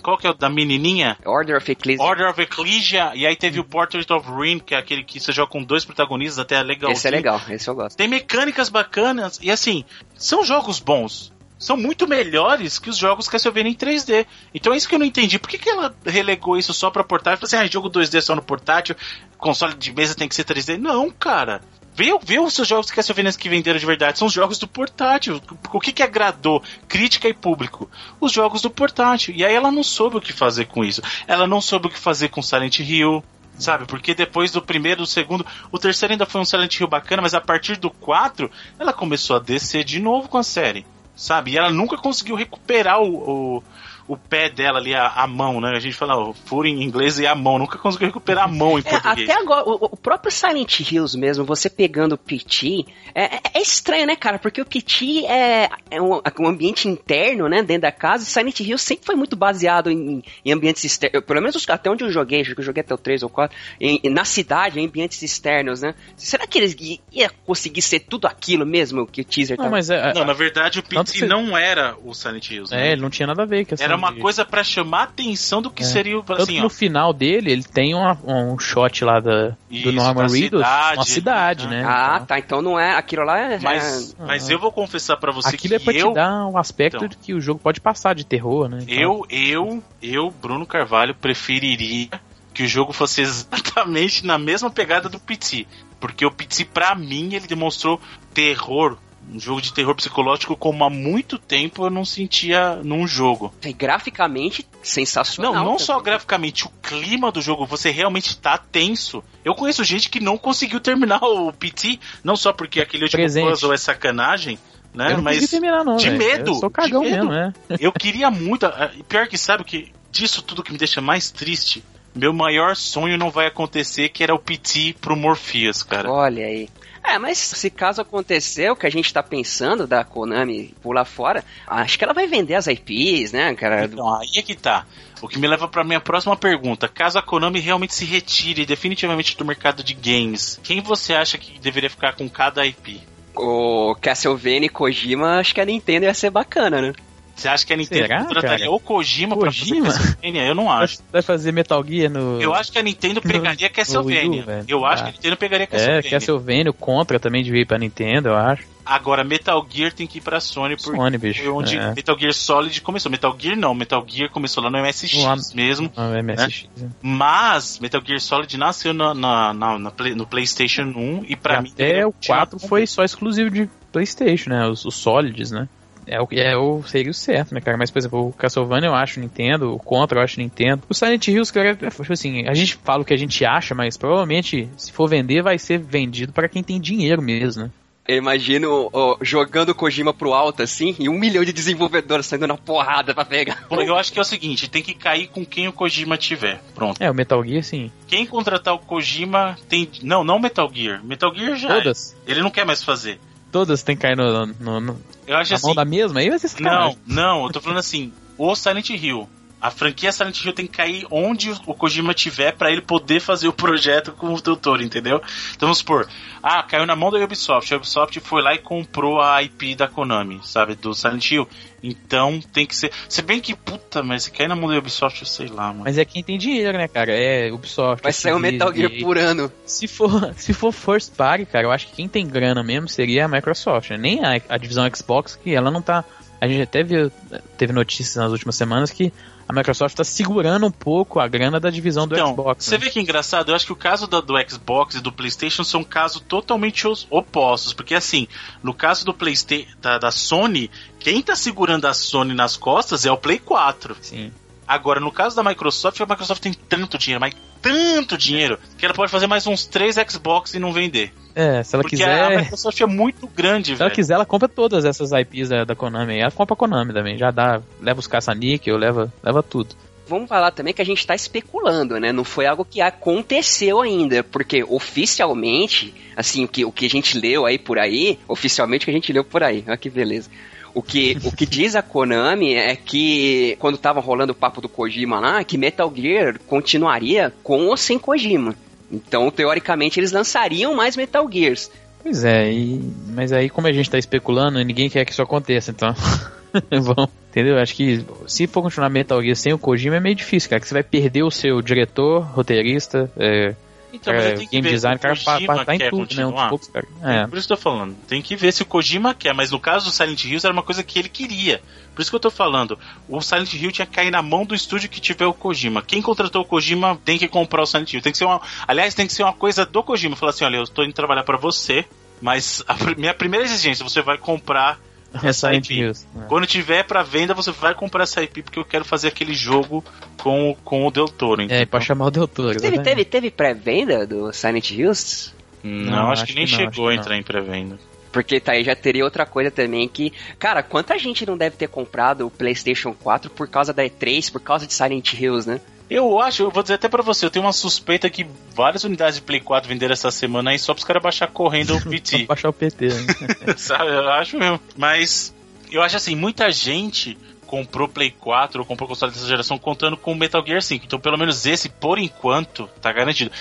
Qual que é o da menininha? Order of Ecclesia. Order of Ecclesia, e aí teve o Portrait of Ruin, que é aquele que você joga com dois protagonistas, até é legal. Esse é legal, esse eu gosto. Tem mecânicas bacanas, e assim, são jogos bons. São muito melhores que os jogos Castlevania em 3D. Então é isso que eu não entendi. Por que, que ela relegou isso só pra portátil? Falou assim, ah, jogo 2D só no portátil, console de mesa tem que ser 3D. Não, cara. Vê, vê os seus jogos Castlevania que venderam de verdade. São os jogos do portátil. O que, que agradou crítica e público? Os jogos do portátil. E aí ela não soube o que fazer com isso. Ela não soube o que fazer com Silent Hill. Sabe? Porque depois do primeiro, do segundo, o terceiro ainda foi um Silent Hill bacana, mas a partir do 4, ela começou a descer de novo com a série. Sabe? E ela nunca conseguiu recuperar o, o, o pé dela ali, a, a mão, né? A gente fala o furo em inglês e a mão. Nunca conseguiu recuperar a mão em É, português. até agora, o, o próprio Silent Hills mesmo, você pegando o PT, é, é- é estranho, né, cara? Porque o PT é, é um, um ambiente interno, né, dentro da casa, e Silent Hill sempre foi muito baseado em, em ambientes externos, pelo menos os- até onde eu joguei, acho que eu joguei até o 3 ou 4, em- na cidade, em ambientes externos, né? Será que eles i- ia conseguir ser tudo aquilo mesmo que o teaser Não, tava... mas é, Não, na verdade o que- não era o Silent Hills. é, Né? ele não tinha nada a ver com essa Era uma coisa para chamar a atenção do que É. seria o. Assim, no final dele, ele tem uma- um shot lá da, Isso, do Norman da Reedus, cidade, uma cidade, né? né? Ah, Então, tá. Então não é. Aquilo lá é. mas, é- mas eu vou confessar para você Aquilo que é pra eu, te dar um aspecto Então. de que o jogo pode passar de terror, né? Então, eu, eu, eu, Bruno Carvalho, preferiria que o jogo fosse exatamente na mesma pegada do PT. Porque o PT, pra mim, ele demonstrou terror. Um jogo de terror psicológico como há muito tempo eu não sentia num jogo. E graficamente sensacional. Não, não também. só graficamente, o clima do jogo, você realmente tá tenso. Eu conheço gente que não conseguiu terminar o PT, não só porque aquele último Presente. puzzle é sacanagem, né? eu não mas consegui terminar, não. de medo, Eu sou de cagão medo. mesmo, né? eu queria muito. ah, e Pior que sabe o que disso tudo que me deixa mais triste. Meu maior sonho não vai acontecer, que era o PT pro Morpheus, cara. Olha aí. É, mas se caso acontecer o que a gente tá pensando da Konami pular fora, acho que ela vai vender as IPs, né, cara? Então, aí é que tá. O que me leva pra minha próxima pergunta. Caso a Konami realmente se retire definitivamente do mercado de games, quem você acha que deveria ficar com cada IP? O Castlevania e Kojima, acho que a Nintendo ia ser bacana, né? Você acha que a Nintendo Será, contrataria cara? o Kojima, Kojima? pra fazer Castlevania? Eu não acho. Vai fazer Metal Gear no. Eu acho que a Nintendo pegaria No Castlevania. U, eu acho Ah. que a Nintendo pegaria É, Castlevania. Castlevania, o Contra também devia ir pra Nintendo, eu acho. Agora, Metal Gear tem que ir pra Sony, porque Sony, bicho. foi onde É. Metal Gear Solid começou. Metal Gear não, Metal Gear começou lá no MSX Lá- mesmo. Ah, o MSX. né? Mas Metal Gear Solid nasceu na, na- na- na Play- no PlayStation 1 e pra E mim. até o continuar 4 como- foi só exclusivo de PlayStation, né? Os, os Solids, né? É o, é o seria o certo, né, cara? Mas, por exemplo, o Castlevania eu acho Nintendo, o Contra eu acho Nintendo. O Silent Hills, cara, é, tipo assim, a gente fala o que a gente acha, mas provavelmente, se for vender, vai ser vendido pra quem tem dinheiro mesmo, né? Eu imagino ó, jogando o Kojima pro alto, assim, e um milhão de desenvolvedores saindo na porrada pra pegar. Eu acho que é o seguinte: tem que cair com quem o Kojima tiver. Pronto. É, o Metal Gear, sim. Quem contratar o Kojima tem. Não, não Metal Gear. Metal Gear já. é. Todas. Ele não quer mais fazer. Todas tem que cair no, no- no- Eu acho na assim. mão da mesma, aí vai ser Não, não, eu tô falando assim, o Silent Hill. A franquia Silent Hill tem que cair onde o Kojima tiver pra ele poder fazer o projeto com o doutor, entendeu? Então vamos supor, ah, caiu na mão da Ubisoft. A Ubisoft foi lá e comprou a IP da Konami, sabe, do Silent Hill. Então tem que ser. Se bem que, puta, mas se cair na mão da Ubisoft, eu sei lá, mano. Mas é quem tem dinheiro, né, cara? É Ubisoft. Vai sair um Activision, Metal Gear EA. por ano. Se for, se for first party, cara, eu acho que quem tem grana mesmo seria a Microsoft, né? Nem a, a divisão Xbox, que ela não tá. A gente até viu, teve notícias nas últimas semanas que a Microsoft tá segurando um pouco a grana da divisão do Então, Xbox. você né? vê que é engraçado? Eu acho que o caso da- do Xbox e do PlayStation são casos totalmente os opostos. Porque, assim, no caso do PlayStation, da, da Sony, quem tá segurando a Sony nas costas é o Play 4. Sim. Agora, no caso da Microsoft, a Microsoft tem tanto dinheiro, mas tanto dinheiro, que ela pode fazer mais uns três Xbox e não vender. É, se ela Porque quiser. a Microsoft é muito grande, Se ela velho. quiser, ela compra todas essas IPs da, da Konami. aí. Ela compra a Konami também. Já dá. Leva os caça-níquel, leva, leva tudo. Vamos falar também que a gente tá especulando, né? Não foi algo que aconteceu ainda, porque oficialmente, assim, o que, o que a gente leu aí por aí, oficialmente o que a gente leu por aí, olha que beleza. O que, o que diz a Konami é que, quando tava rolando o papo do Kojima lá, que Metal Gear continuaria com ou sem Kojima. Então, teoricamente, eles lançariam mais Metal Gears. Pois é, e... mas aí como a gente tá especulando, ninguém quer que isso aconteça, então. Vamos, entendeu? Acho que se for continuar Metal Gear sem o Kojima é meio difícil, cara. Que você vai perder o seu diretor, roteirista, é, Então, mas é, eu tenho que game ver design, cara, Kojima tá em tudo, né? Um poucos, cara. É. É. Por isso que eu tô falando. Tem que ver se o Kojima quer, mas no caso do Silent Hills era uma coisa que ele queria. Por isso que eu tô falando. O Silent Hill tinha que cair na mão do estúdio que tiver o Kojima. Quem contratou o Kojima tem que comprar o Silent Hill. Tem que ser uma. Aliás, tem que ser uma coisa do Kojima. Falar assim: olha, eu estou indo trabalhar pra você, mas a minha primeira exigência, você vai comprar. É Silent IP. Hills. né? Quando tiver pra venda, você vai comprar essa IP porque eu quero fazer aquele jogo com, com o Del Toro. É, entendeu? pra chamar o Del Toro. Teve, exatamente. teve, teve pré-venda do Silent Hills? Não, Não, acho, acho que nem que não, chegou a entrar em pré-venda. Porque tá aí já teria outra coisa também que. Cara, quanta gente não deve ter comprado o PlayStation 4 por causa da E3, por causa de Silent Hills, né? Eu acho, eu vou dizer até pra você, eu tenho uma suspeita que várias unidades de Play 4 venderam essa semana aí só pros caras baixar correndo o PT. baixar o PT. Né? Sabe? Eu acho mesmo. Mas eu acho assim, muita gente comprou Play 4 ou comprou console dessa geração contando com o Metal Gear 5. Então, pelo menos esse, por enquanto, tá garantido.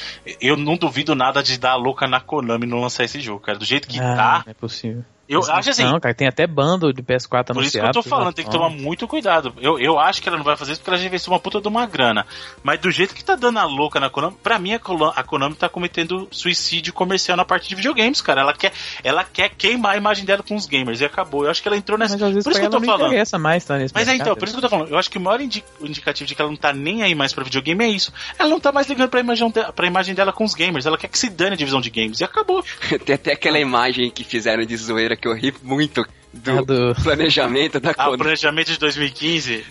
Eu não duvido nada de dar a louca na Konami não lançar esse jogo, cara. Do jeito que ah, tá, é possível. Eu acho assim. Não, cara, tem até bando de PS4 Por isso que eu tô falando, tem que tomar muito cuidado. Eu, eu acho que ela não vai fazer isso porque ela já investiu uma puta de uma grana. Mas do jeito que tá dando a louca na Konami, pra mim a Konami, a Konami tá cometendo suicídio comercial na parte de videogames, cara. Ela quer, ela quer queimar a imagem dela com os gamers e acabou. Eu acho que ela entrou nessa. Mas às vezes por isso que eu tô não falando. interessa mais tá nesse Mas é então, por isso que eu tô falando. Eu acho que o maior indi indicativo de que ela não tá nem aí mais pra videogame é isso. Ela não tá mais ligando pra imagem, de, pra imagem dela com os gamers. Ela quer que se dane a divisão de games e acabou. tem até aquela imagem que fizeram de zoeira que eu ri muito do, do... planejamento da Ah, o planejamento de 2015.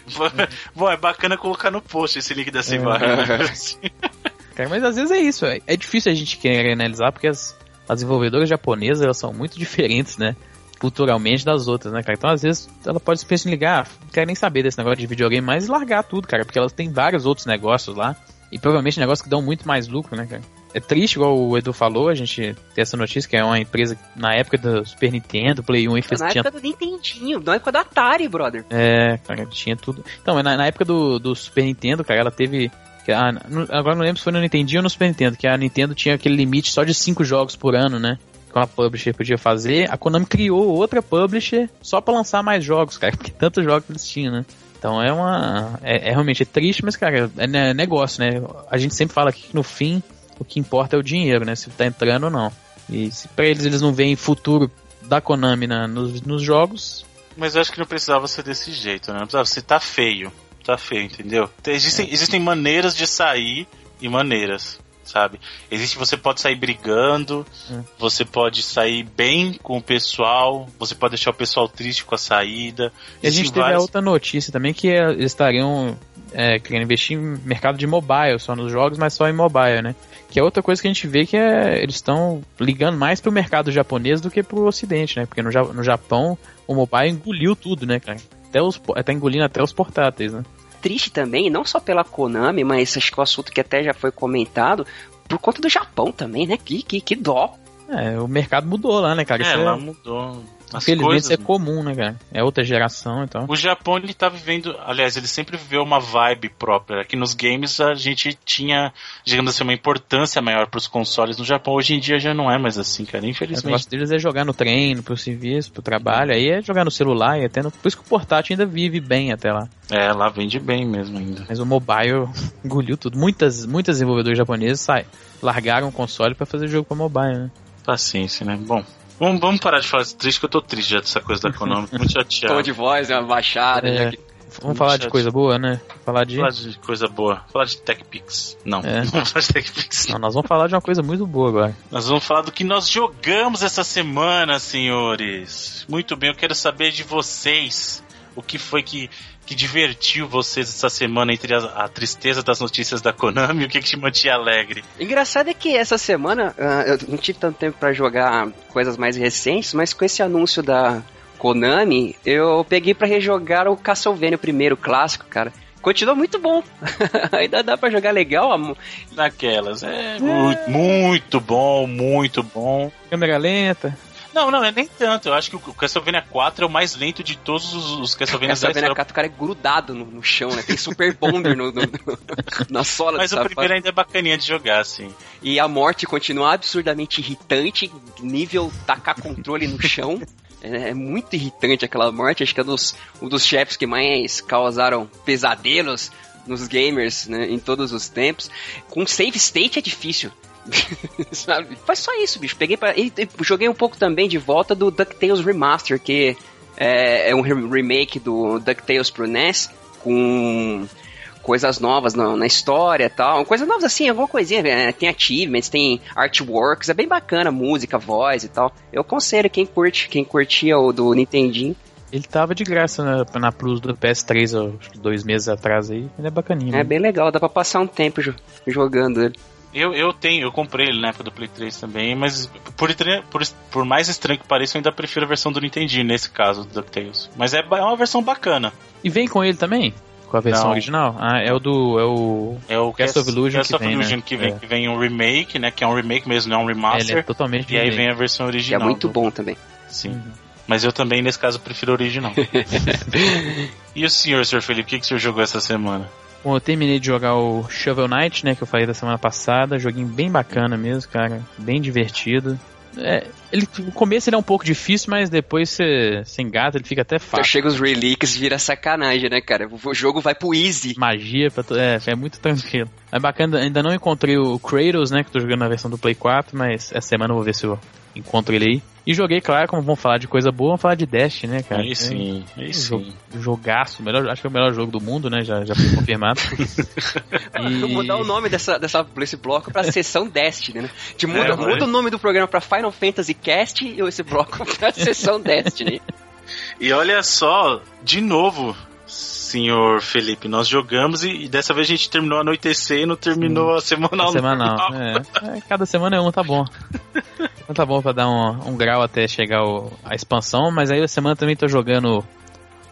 Bom, é bacana colocar no post esse link dessa É. imagem. Cara, mas às vezes é isso, é, é difícil a gente querer analisar porque as, as desenvolvedoras japonesas elas são muito diferentes, né? Culturalmente das outras, né, cara? Então às vezes ela pode se pensar em ligar, ah, não quero nem saber desse negócio de videogame, mas largar tudo, cara, porque elas têm vários outros negócios lá e provavelmente negócios que dão muito mais lucro, né, cara? É triste, igual o Edu falou, a gente tem essa notícia que é uma empresa na época do Super Nintendo, Play 1 e fez, Na época do Nintendinho, na época do Atari, brother. é, cara, tinha tudo. Então, na, na época do, do Super Nintendo, cara, ela teve. a- agora não lembro se foi no Nintendinho ou no Super Nintendo, que a Nintendo tinha aquele limite só de 5 jogos por ano, né? Que uma publisher podia fazer. A Konami criou outra publisher só pra lançar mais jogos, cara, porque tantos jogos eles tinham, né? Então é uma. É, é realmente é triste, mas, cara, é ne- negócio, né? A gente sempre fala aqui que no fim o que importa é o dinheiro, né? Se tá entrando ou não. E se pra eles eles não veem futuro da Konami na, nos, nos jogos, Mas eu acho que não precisava ser desse jeito, né? Não precisava ser tá feio. Tá feio, entendeu? Tem- Existem, existem maneiras de sair e maneiras, sabe? Existe, você pode sair brigando, Hum. você pode sair bem com o pessoal, você pode deixar o pessoal triste com a saída. E a gente teve a várias- outra notícia também que é, eles estariam é, querendo investir em mercado de mobile, só nos jogos, mas só em mobile, né? Que é outra coisa que a gente vê que é, eles estão ligando mais pro mercado japonês do que pro ocidente, né? Porque no, no Japão o mobile engoliu tudo, né, cara? Até os, tá engolindo até os portáteis, né? Triste também, não só pela Konami, mas acho que o assunto que até já foi comentado, por conta do Japão também, né? Que, que, que dó. É, o mercado mudou lá, né, cara? É, Isso lá mudou. Infelizmente coisas, isso é comum, né, cara? É outra geração, então. O Japão ele tá vivendo, aliás, ele sempre viveu uma vibe própria. Aqui nos games a gente tinha, digamos assim, uma importância maior pros consoles no Japão. Hoje em dia já não é mais assim, cara. O Infelizmente. negócio deles é jogar no treino, pro serviço, pro trabalho, aí é jogar no celular e até no... Por isso que o portátil ainda vive bem até lá. É, lá vende bem mesmo ainda. Mas o mobile engoliu tudo. Muitas, muitas desenvolvedores japoneses sai, largaram o console pra fazer jogo pra mobile, né? Paciência, né? Bom, vamos, vamos parar de falar de triste, que eu tô triste já dessa coisa da Konami. Muito Tom chateado. de voz, é uma baixada. É. já que- Vamos falar de coisa boa, né? Falar de. Falar de coisa boa. Falar de TechPix. Não, É. não vamos falar de TechPix. Não, nós vamos falar de uma coisa muito boa agora. Nós vamos falar do que nós jogamos essa semana, senhores. Muito bem, eu quero saber de vocês. O que foi que, que divertiu vocês essa semana entre a, a tristeza das notícias da Konami e o que, que te mantinha alegre? Engraçado é que essa semana ah, eu não tive tanto tempo pra jogar coisas mais recentes, mas com esse anúncio da Konami, eu peguei pra rejogar o Castlevania o primeiro clássico, cara. Continua muito bom. Ainda dá pra jogar legal. Naquelas. É, Muito, muito bom, muito bom. Câmera lenta. Não, não, é nem tanto. Eu acho que o Castlevania 4 é o mais lento de todos os, os Castlevania da Castlevania história. 4, o cara é grudado no, no chão, né? Tem super bonder no, no- no- na sola Mas o sapato. primeiro ainda é bacaninha de jogar, assim. E a morte continua absurdamente irritante, nível tacar controle no chão. É, é muito irritante aquela morte. Acho que é dos, um dos chefes que mais causaram pesadelos nos gamers né, em todos os tempos. Com save state é difícil. Sabe? Faz só isso, bicho. Peguei pra, e, e joguei um pouco também de volta do DuckTales Remaster, que é, é um re- remake do DuckTales pro NES, com coisas novas na, na história e tal. Coisas novas assim, alguma coisinha. né? Tem achievements, tem artworks, é bem bacana, música, voz e tal. Eu aconselho quem curte, quem curtia o do Nintendinho. Ele tava de graça na, na Plus do PS3, ó, acho que dois meses atrás aí. Ele é bacaninho. É né? bem legal, dá pra passar um tempo jo- jogando ele. Eu, eu tenho, eu comprei ele na época do Play 3 também, mas por, por, por mais estranho que pareça, eu ainda prefiro a versão do Nintendinho nesse caso do DuckTales. Mas é, é uma versão bacana. E vem com ele também? Com a versão Não. original? Ah, é o do. É o. É o Castle of Illusion Castle que of vem, Illusion né? que vem, É. que vem um remake, né? Que é um remake mesmo, não é um Ele remaster. é totalmente e aí remake. vem a versão Que é original. muito do- bom também. Sim. Uhum. Mas eu também, nesse caso, prefiro o original. e o senhor, Sr. Felipe, o que, que o senhor jogou essa semana? Bom, eu terminei de jogar o Shovel Knight, né? Que eu falei da semana passada. Joguinho bem bacana mesmo, cara. Bem divertido. É, ele, no começo ele é um pouco difícil, mas depois você, engata, ele fica até Então fácil. chega os relics, vira sacanagem, né, cara? O jogo vai pro easy. Magia, é, é muito tranquilo. É bacana, ainda não encontrei o Kratos, né, que tô jogando na versão do Play 4, mas essa semana eu vou ver se eu encontro ele aí. E joguei, claro, como vamos falar de coisa boa, vamos falar de Dash, né, cara? Aí sim, aí É, sim. jo- jogaço, melhor, acho que é o melhor jogo do mundo, né? Já, já foi confirmado. Eu vou mudar o nome dessa, dessa, desse bloco pra sessão Destiny, né? De muda, É, muda o nome do programa pra Final Fantasy Cast e esse bloco pra sessão Destiny. E olha só, de novo, senhor Felipe, nós jogamos e, e dessa vez a gente terminou a anoitecer e não terminou a semanal. Semanal. normal. É, É, cada semana é um, tá bom. Então tá bom pra dar um, um grau até chegar o- a expansão, mas aí a semana também tô jogando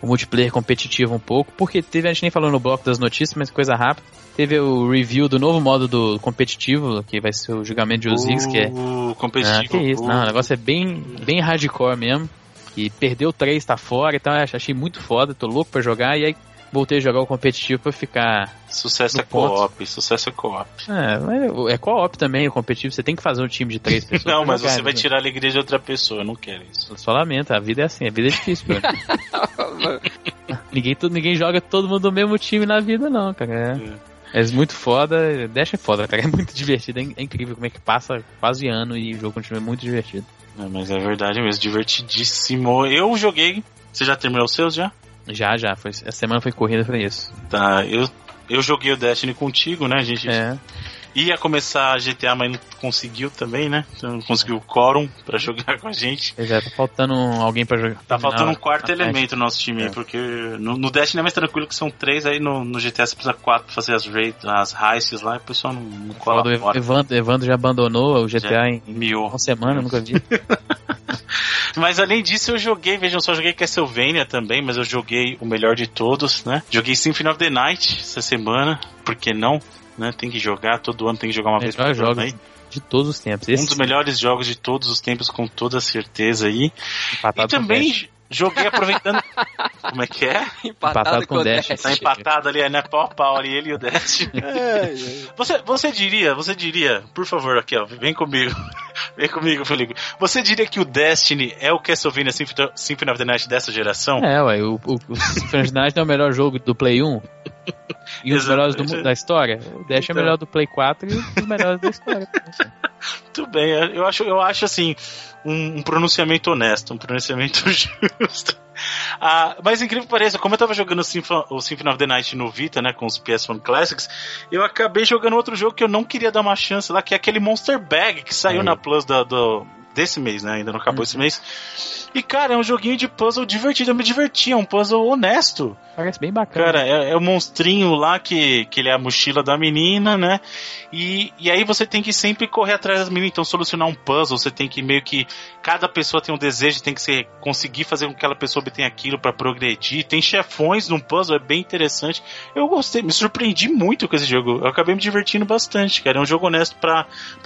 o multiplayer competitivo um pouco, porque teve, a gente nem falou no bloco das notícias, mas coisa rápida. Teve o review do novo modo do competitivo, que vai ser o julgamento de Ozix, que é Uh, competitivo. Ah, que isso, uh. não, o negócio é bem, bem hardcore mesmo. E perdeu três, tá fora, então achei muito foda, tô louco pra jogar, e aí voltei a jogar o competitivo pra ficar. Sucesso é no co-op, sucesso é co-op. É, é co-op também, o competitivo, você tem que fazer um time de três pessoas. Não, mas jogar, você vai né? tirar a alegria de outra pessoa, eu não quero isso. Só lamenta, a vida é assim, a vida é difícil, cara. ninguém, ninguém joga todo mundo do mesmo time na vida, não, cara. É, é muito foda, Dash é foda, cara. É muito divertido, é, é incrível como é que passa quase ano e o jogo continua muito divertido. É, mas é verdade mesmo, divertidíssimo. Eu joguei. Você já terminou os seus já? Já, já, foi, essa semana foi corrida pra isso. Tá, eu, eu joguei o Destiny contigo, né? A gente É. ia começar a GTA, mas não conseguiu também, né? Não conseguiu o quórum pra jogar com a gente. Pois é, tá faltando alguém pra jogar. Tá faltando um quarto ah, elemento no nosso time aí, É. porque no, no Destiny é mais tranquilo que são três, aí no, no GTA você precisa quatro pra fazer as raid, as heists lá, e o pessoal não, não Foda, o colabora. Evandro, Evandro já abandonou o GTA Já em miou. uma semana, nunca vi. Mas além disso, eu joguei, vejam só, joguei Castlevania também, mas eu joguei o melhor de todos, né? Joguei Symphony of the Night essa semana, por que não? Né? Tem que jogar, todo ano tem que jogar uma vez por Melhor ano jogo aí. de todos os tempos. Um Esse dos melhores jogos de todos os tempos, com toda certeza aí. empatado e também Dash. joguei aproveitando. Como é que é? Empatado com o Dash. Tá empatado ali, né? Pau a pau ali, ele e o Dash. Você, você diria, você diria, por favor, aqui ó, vem comigo. Vem comigo, Felipe. Você diria que o Destiny é o Castlevania Symphony of the Night dessa geração? É, ué, o, o, o Symphony of the Night é o melhor jogo do Play 1 e os melhores do, da história. O Dash é Então. o melhor do Play 4 e os melhores da história. Tudo bem, eu acho, eu acho assim, um, um pronunciamento honesto, um pronunciamento justo. Ah, mas incrível que pareça, como eu tava jogando o Symphony, o Symphony of the Night no Vita, né, com os PS1 Classics, eu acabei jogando outro jogo que eu não queria dar uma chance lá, que é aquele Monster Bag que saiu Aí. na Plus da- do, desse mês, né, ainda não acabou esse mês. E cara, é um joguinho de puzzle divertido, eu me diverti, é um puzzle honesto. Parece bem bacana. Cara, é, é o monstrinho lá que, que ele é a mochila da menina, né? E, e aí você tem que sempre correr atrás das meninas, então solucionar um puzzle, você tem que meio que. Cada pessoa tem um desejo, tem que ser, conseguir fazer com que aquela pessoa obtenha aquilo pra progredir. Tem chefões num puzzle, é bem interessante. Eu gostei, me surpreendi muito com esse jogo. Eu acabei me divertindo bastante, cara. É um jogo honesto pra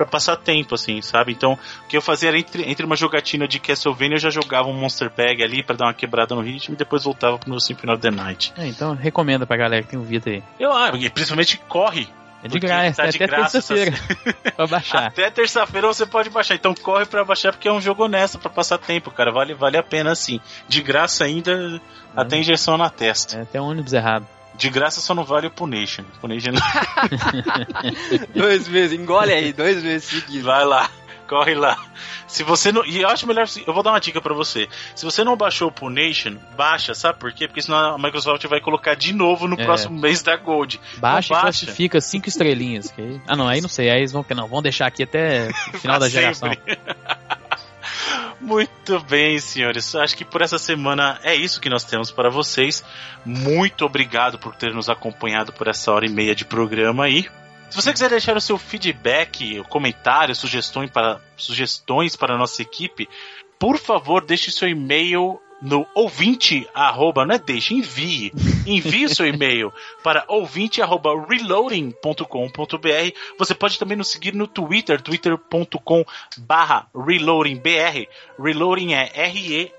passar tempo, assim, sabe? Então, o que eu fazia era entre, entre uma jogatina de Castlevania, eu já jogava um Monster Bag ali pra dar uma quebrada no ritmo e depois voltava pro meu Symphony of the Night. É, então recomenda pra galera que tem um Vita aí. Eu, ah, e principalmente corre. É de graça, tá é de até graça terça-feira pra baixar. Até terça-feira você pode baixar. Então corre pra baixar porque é um jogo honesto pra passar tempo, cara. Vale, vale a pena assim. De graça ainda, até injeção na testa. É até um ônibus errado. De graça só não vale o Punation. Punation dois meses, engole aí, dois meses seguidos. vai lá. Corre lá. Se você não. E eu acho melhor. Eu vou dar uma dica pra você. Se você não baixou o Punation, baixa, sabe por quê? Porque senão a Microsoft vai colocar de novo no É. próximo mês da Gold. Baixa Não e baixa. classifica cinco estrelinhas. aí- Ah, não, aí não sei. Aí eles vão. Não, vão deixar aqui até o final da geração. Muito bem, senhores. Acho que por essa semana é isso que nós temos para vocês. Muito obrigado por ter nos acompanhado por essa hora e meia de programa aí. Se você quiser deixar o seu feedback, comentário, sugestões para, sugestões para a nossa equipe, por favor, deixe seu e-mail no ouvinte, arroba, não é deixe, envie. Envie seu e-mail para ouvinte, arroba, reloading.com.br. Você pode também nos seguir no Twitter, twitter.com barra reloadingbr. Reloading é R-E-L-O-A-D-I-N-G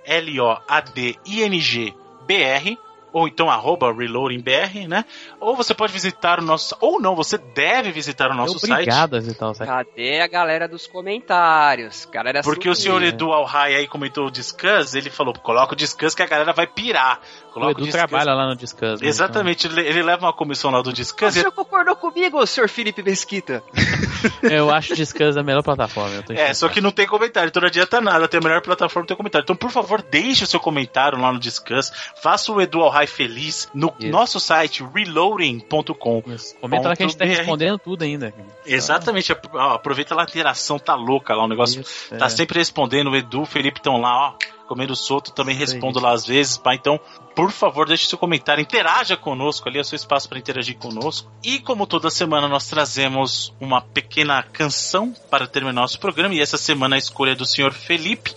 BR. Ou então arroba reloadingbr, né? Ou você pode visitar o nosso. Ou não, você deve visitar o nosso Obrigado site. Obrigado a visitar o site. Cadê a galera dos comentários? Galera Porque o senhor Edu Alhai aí comentou o Discuss, ele falou: coloca o Discuss que a galera vai pirar. Coloca o Edu o trabalha lá no Discuss. Né, Exatamente, então. ele, ele, leva uma comissão lá do Discuss. O senhor concordou comigo, senhor Felipe Mesquita? eu acho o Discuss a melhor plataforma. é, só que não tem comentário, então não adianta nada. Tem a melhor plataforma tem comentário. Então, por favor, deixe o seu comentário lá no Discuss. Faça o Edu Alhai feliz no Isso. nosso site reloading.com. Comenta lá que a gente tá respondendo tudo ainda. Exatamente, aproveita lá a interação, tá louca lá, o negócio Isso, tá é. sempre respondendo. O Edu, o Felipe estão lá, ó comendo solto, também respondo lá às vezes, pá. Então, por favor, deixe seu comentário, interaja conosco ali, é seu espaço para interagir conosco. E como toda semana nós trazemos uma pequena canção para terminar nosso programa, e essa semana a escolha é do senhor Felipe.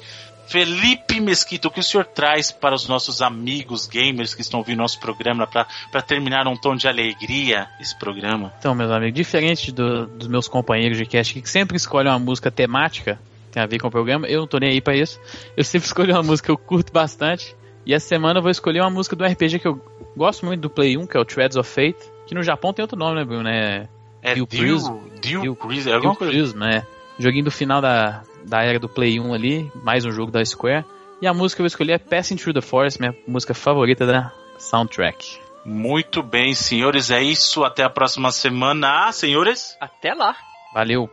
Felipe Mesquita, o que o senhor traz para os nossos amigos gamers que estão ouvindo nosso programa para terminar um tom de alegria esse programa? Então, meus amigos, diferente do, dos meus companheiros de cast que sempre escolhem uma música temática, tem a ver com o programa, eu não tô nem aí pra isso. Eu sempre escolho uma música que eu curto bastante. E essa semana eu vou escolher uma música do RPG que eu gosto muito do Play 1, que é o Threads of Fate. Que no Japão tem outro nome, né, Bruno? É. É Dio Prism. Dio Prism, é alguma coisa. Prism, né? Joguinho do final da, da era do Play 1 ali, mais um jogo da Square. E a música que eu vou escolher é Passing Through the Forest, minha música favorita da soundtrack. Muito bem, senhores, é isso. Até a próxima semana, senhores. Até lá. Valeu.